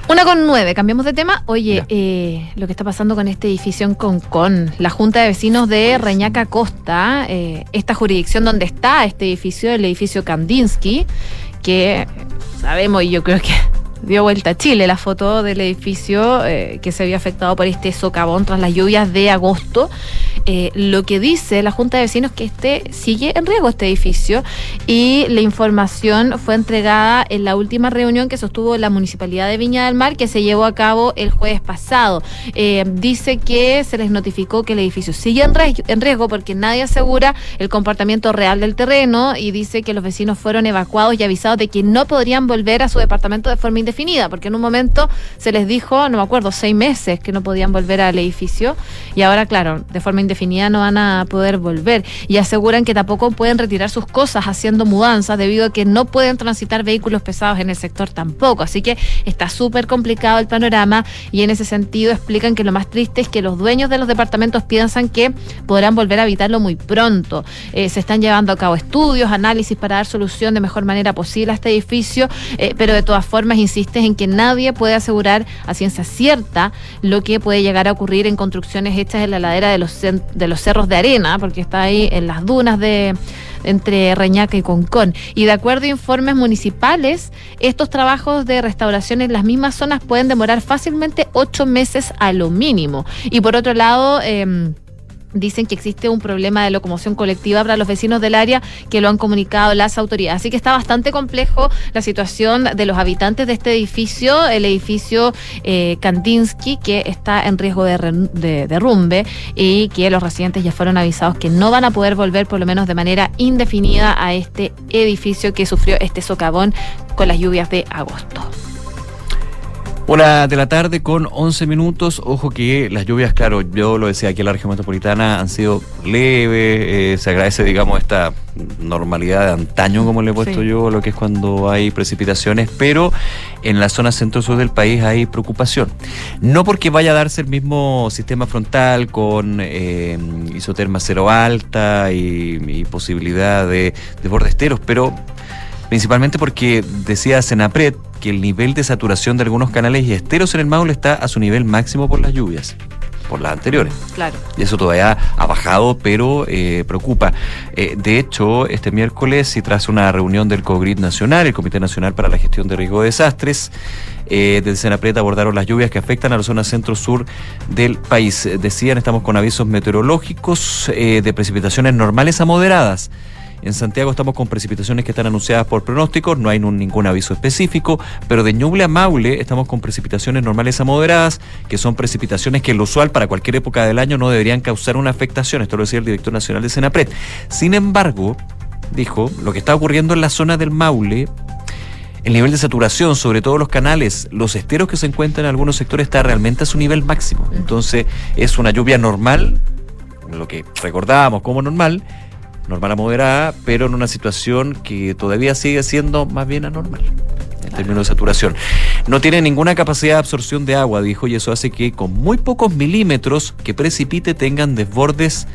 Una con nueve, cambiamos de tema. Oye, eh, lo que está pasando con este edificio en Concón, la Junta de Vecinos de Reñaca Costa, eh, esta jurisdicción donde está este edificio, el edificio Kandinsky, que sabemos y yo creo que dio vuelta a Chile la foto del edificio eh, que se había afectado por este socavón tras las lluvias de agosto. Eh, lo que dice la Junta de Vecinos que este sigue en riesgo este edificio y la información fue entregada en la última reunión que sostuvo la Municipalidad de Viña del Mar que se llevó a cabo el jueves pasado. Eh, dice que se les notificó que el edificio sigue en en riesgo porque nadie asegura el comportamiento real del terreno y dice que los vecinos fueron evacuados y avisados de que no podrían volver a su departamento de forma indefinida porque en un momento se les dijo, no me acuerdo, seis meses que no podían volver al edificio y ahora, claro, de forma indefinida no van a poder volver y aseguran que tampoco pueden retirar sus cosas haciendo mudanzas debido a que no pueden transitar vehículos pesados en el sector tampoco. Así que está súper complicado el panorama y en ese sentido explican que lo más triste es que los dueños de los departamentos piensan que podrán volver a habitarlo muy pronto. Eh, se están llevando a cabo estudios, análisis para dar solución de mejor manera posible a este edificio, eh, pero de todas formas en que nadie puede asegurar a ciencia cierta lo que puede llegar a ocurrir en construcciones hechas en la ladera de los, de los cerros de arena, porque está ahí en las dunas de entre Reñaca y Concón. Y de acuerdo a informes municipales, estos trabajos de restauración en las mismas zonas pueden demorar fácilmente ocho meses a lo mínimo. Y por otro lado, em, Dicen que existe un problema de locomoción colectiva para los vecinos del área que lo han comunicado las autoridades. Así que está bastante complejo la situación de los habitantes de este edificio, el edificio eh, Kandinsky, que está en riesgo de, de derrumbe y que los residentes ya fueron avisados que no van a poder volver por lo menos de manera indefinida a este edificio que sufrió este socavón con las lluvias de agosto. Una de la tarde con 11 minutos. Ojo que las lluvias, claro, yo lo decía aquí en la región metropolitana, han sido leves. eh, se agradece, digamos, esta normalidad de antaño, como le he puesto Sí. yo, lo que es cuando hay precipitaciones, pero en la zona centro-sur del país hay preocupación. No porque vaya a darse el mismo sistema frontal con eh, isoterma cero alta y, y posibilidad de, de bordesteros, pero principalmente porque decía Senapred que el nivel de saturación de algunos canales y esteros en el Maule está a su nivel máximo por las lluvias, por las anteriores. Claro. Y eso todavía ha bajado, pero eh, preocupa. Eh, de hecho, este miércoles, y tras una reunión del COGRID Nacional, el Comité Nacional para la Gestión de Riesgo de Desastres, eh, Senapred abordaron las lluvias que afectan a la zona centro-sur del país. Decían, estamos con avisos meteorológicos eh, de precipitaciones normales a moderadas En Santiago estamos con precipitaciones que están anunciadas por pronósticos, no hay ningún aviso específico, pero de Ñuble a Maule estamos con precipitaciones normales a moderadas, que son precipitaciones que en lo usual para cualquier época del año no deberían causar una afectación. Esto lo decía el director nacional de Senapred. Sin embargo, dijo, lo que está ocurriendo en la zona del Maule el nivel de saturación, sobre todo los canales, los esteros que se encuentran en algunos sectores está realmente a su nivel máximo. Entonces es una lluvia normal, lo que recordábamos como normal, normal a moderada, pero en una situación que todavía sigue siendo más bien anormal en términos de saturación. No tiene ninguna capacidad de absorción de agua, dijo, y eso hace que con muy pocos milímetros que precipite tengan desbordes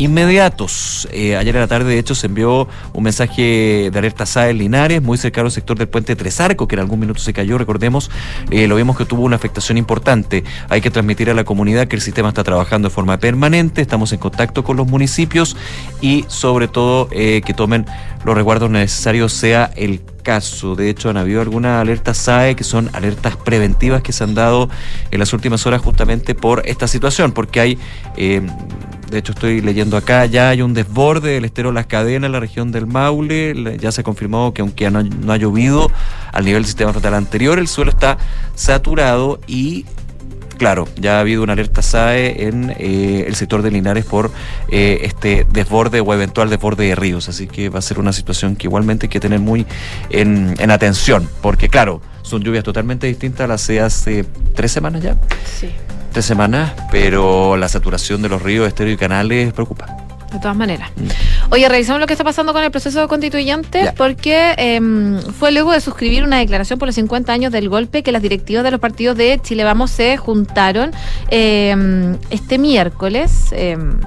inmediatos. Eh, ayer en la tarde, de hecho, se envió un mensaje de alerta SAE Linares, muy cercano al sector del puente Tres Arcos, que en algún minuto se cayó, recordemos, eh, lo vimos que tuvo una afectación importante. Hay que transmitir a la comunidad que el sistema está trabajando de forma permanente, estamos en contacto con los municipios y sobre todo eh, que tomen los resguardos necesarios, sea el caso. De hecho, han habido algunas alertas SAE que son alertas preventivas que se han dado en las últimas horas justamente por esta situación, porque hay... eh, de hecho, estoy leyendo acá, ya hay un desborde del estero Las Cadenas en la región del Maule. Ya se ha confirmado que aunque no, no ha llovido al nivel del sistema frontal anterior, el suelo está saturado y Claro, ya ha habido una alerta SAE en eh, el sector de Linares por eh, este desborde o eventual desborde de ríos, así que va a ser una situación que igualmente hay que tener muy en, en atención, porque claro, son lluvias totalmente distintas a las de hace tres semanas ya, Sí. tres semanas, pero la saturación de los ríos, esteros y canales preocupa. De todas maneras. Oye, revisamos lo que está pasando con el proceso constituyente porque em, fue luego de suscribir una declaración por los 50 años del golpe que las directivas de los partidos de Chile Vamos se juntaron em, este miércoles. em,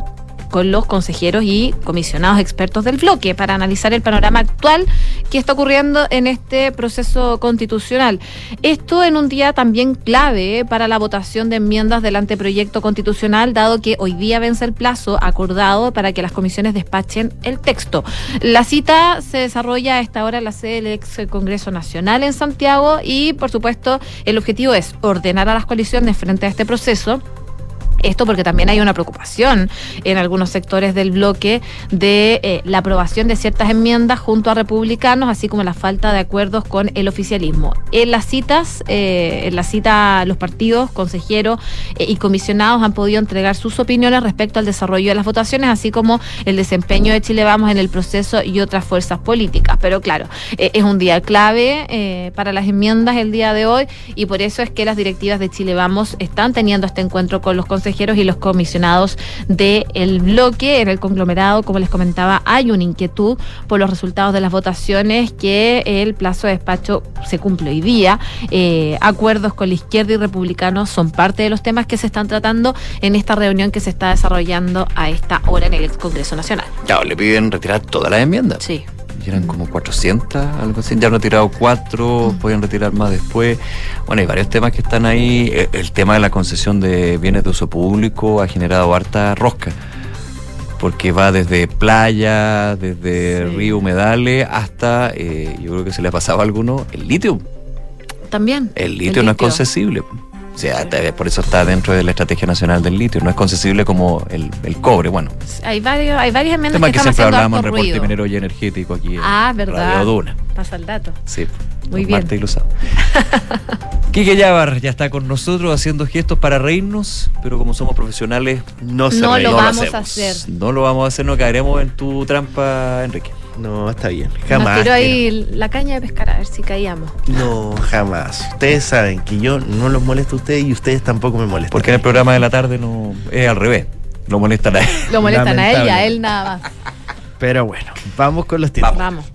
con los consejeros y comisionados expertos del bloque para analizar el panorama actual que está ocurriendo en este proceso constitucional. Esto en un día también clave para la votación de enmiendas del anteproyecto constitucional, dado que hoy día vence el plazo acordado para que las comisiones despachen el texto. La cita se desarrolla a esta hora en la sede del ex Congreso Nacional en Santiago y, por supuesto, el objetivo es ordenar a las coaliciones frente a este proceso. Esto porque también hay una preocupación en algunos sectores del bloque de eh, la aprobación de ciertas enmiendas junto a republicanos, así como la falta de acuerdos con el oficialismo. En las citas, eh, en la cita, los partidos, consejeros eh, y comisionados han podido entregar sus opiniones respecto al desarrollo de las votaciones, así como el desempeño de Chile Vamos en el proceso y otras fuerzas políticas. Pero claro, es un día clave para las enmiendas el día de hoy y por eso es que las directivas de Chile Vamos están teniendo este encuentro con los consejeros y los comisionados del bloque. En el conglomerado, como les comentaba, hay una inquietud por los resultados de las votaciones que el plazo de despacho se cumple hoy día. Eh, acuerdos con la izquierda y republicanos son parte de los temas que se están tratando en esta reunión que se está desarrollando a esta hora en el ex Congreso Nacional. Ya, le piden retirar todas las enmiendas. Sí. Y eran como 400, algo así. Ya han retirado cuatro, pueden retirar más después. Bueno, hay varios temas que están ahí. Eh, El tema de la concesión de bienes de uso público ha generado harta rosca. Porque va desde playa, desde río humedales, hasta, eh, yo creo que se le ha pasado a alguno, el litio. También. El litio no es concesible. O sea, te- por eso está dentro de la Estrategia Nacional del Litio. No es concesible como el, el cobre. Bueno, Hay, varios, hay varias enmiendas tema que que están siempre hablamos en reporte minero y energético aquí. en Ah, verdad. Radio Duna. Pasa el dato. Sí. Muy los bien. los sábados. Quique Yavar ya está con nosotros haciendo gestos para reírnos, pero como somos profesionales, no, se No ríe. lo vamos hacemos. a hacer. No lo vamos a hacer, no caeremos en tu trampa, Enrique. No, está bien. Nos Jamás. tiró ahí la caña de pescar a ver si caíamos. No, jamás. Ustedes saben que yo no los molesto a ustedes y ustedes tampoco me molestan. Porque en el programa de la tarde no es al revés. Lo molestan a él. Lo molestan a él y a él nada más. Pero bueno, vamos con los temas. Vamos.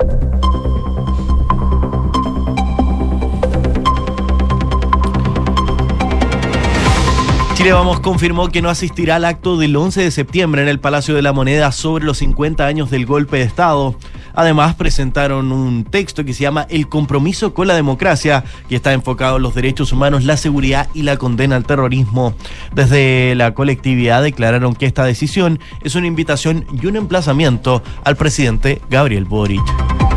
Chile Vamos confirmó que no asistirá al acto del 11 de septiembre en el Palacio de la Moneda sobre los 50 años del golpe de Estado. Además, presentaron un texto que se llama El compromiso con la democracia, que está enfocado en los derechos humanos, la seguridad y la condena al terrorismo. Desde la colectividad declararon que esta decisión es una invitación y un emplazamiento al presidente Gabriel Boric.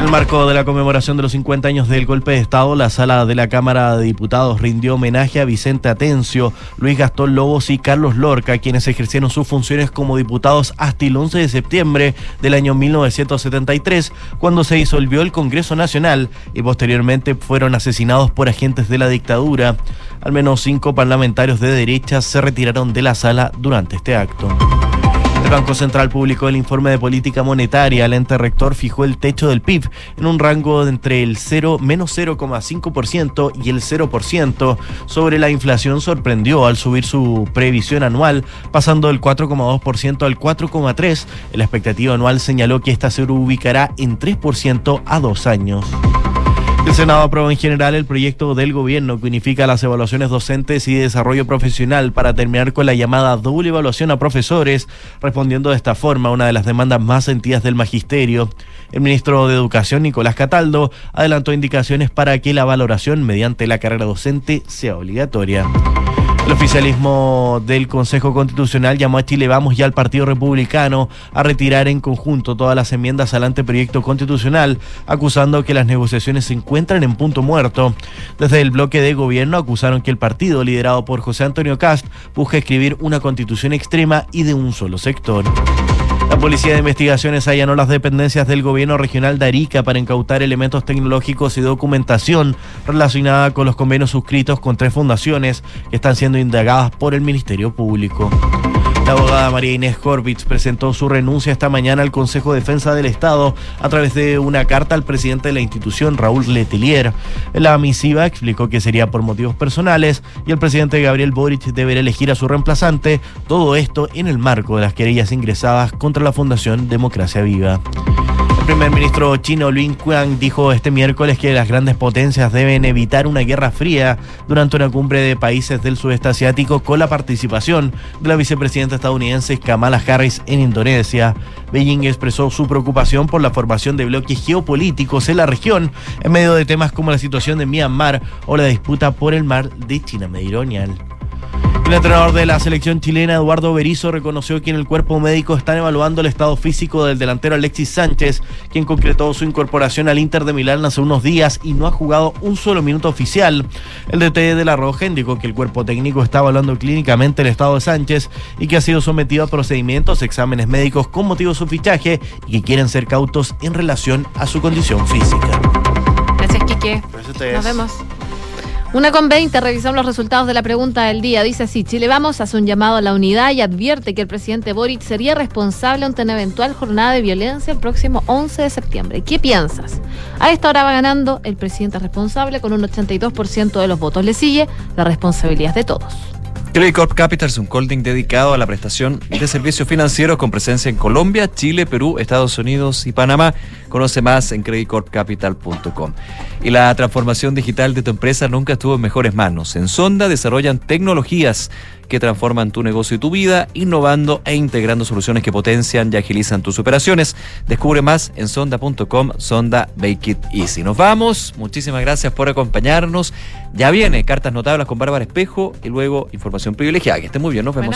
En el marco de la conmemoración de los 50 años del golpe de Estado, la sala de la Cámara de Diputados rindió homenaje a Vicente Atencio, Luis Gastón Lobos y Carlos Lorca, quienes ejercieron sus funciones como diputados hasta el 11 de septiembre del año 1973, cuando se disolvió el Congreso Nacional y posteriormente fueron asesinados por agentes de la dictadura. Al menos cinco parlamentarios de derecha se retiraron de la sala durante este acto. El Banco Central publicó el informe de política monetaria. El ente rector fijó el techo del PIB en un rango entre el 0, menos 0,5% y el 0%. Sobre la inflación sorprendió al subir su previsión anual, pasando del 4,2% al 4,3%. La expectativa anual señaló que esta se ubicará en 3% a dos años. El Senado aprobó en general el proyecto del gobierno que unifica las evaluaciones docentes y de desarrollo profesional para terminar con la llamada doble evaluación a profesores, respondiendo de esta forma a una de las demandas más sentidas del magisterio. El ministro de Educación, Nicolás Cataldo, adelantó indicaciones para que la valoración mediante la carrera docente sea obligatoria. El oficialismo del Consejo Constitucional llamó a Chile Vamos y al Partido Republicano a retirar en conjunto todas las enmiendas al anteproyecto constitucional, acusando que las negociaciones se encuentran en punto muerto. Desde el bloque de gobierno acusaron que el partido, liderado por José Antonio Cast, busca escribir una constitución extrema y de un solo sector. La Policía de Investigaciones allanó las dependencias del gobierno regional de Arica para incautar elementos tecnológicos y documentación relacionada con los convenios suscritos con tres fundaciones que están siendo indagadas por el Ministerio Público. La abogada María Inés Horvitz presentó su renuncia esta mañana al Consejo de Defensa del Estado a través de una carta al presidente de la institución, Raúl Letelier. La misiva explicó que sería por motivos personales y el presidente Gabriel Boric deberá elegir a su reemplazante, todo esto en el marco de las querellas ingresadas contra la Fundación Democracia Viva. El primer ministro chino Lin Kuan dijo este miércoles que las grandes potencias deben evitar una guerra fría durante una cumbre de países del sudeste asiático con la participación de la vicepresidenta estadounidense Kamala Harris en Indonesia. Beijing expresó su preocupación por la formación de bloques geopolíticos en la región en medio de temas como la situación de Myanmar o la disputa por el mar de China Meridional. El entrenador de la selección chilena, Eduardo Berizzo, reconoció que en el cuerpo médico están evaluando el estado físico del delantero Alexis Sánchez, quien concretó su incorporación al Inter de Milán hace unos días y no ha jugado un solo minuto oficial. El DT de La Roja indicó que el cuerpo técnico está evaluando clínicamente el estado de Sánchez y que ha sido sometido a procedimientos, exámenes médicos con motivo de su fichaje y que quieren ser cautos en relación a su condición física. Gracias, Quique. Nos vemos. Una con 20, revisamos los resultados de la pregunta del día. Dice así, Chile Vamos hace un llamado a la unidad y advierte que el presidente Boric sería responsable ante una eventual jornada de violencia el próximo 11 de septiembre. ¿Qué piensas? A esta hora va ganando el presidente responsable con un 82% de los votos. Le sigue la responsabilidad de todos. Credit Corp Capital es un holding dedicado a la prestación de servicios financieros con presencia en Colombia, Chile, Perú, Estados Unidos y Panamá. Conoce más en creditcorpcapital.com. Y la transformación digital de tu empresa nunca estuvo en mejores manos. En Sonda desarrollan tecnologías que transforman tu negocio y tu vida, innovando e integrando soluciones que potencian y agilizan tus operaciones. Descubre más en sonda.com, Sonda Make It Easy. Nos vamos. Muchísimas gracias por acompañarnos. Ya viene Cartas Notables con Bárbara Espejo y luego Información Privilegiada. Que esté muy bien. Nos vemos.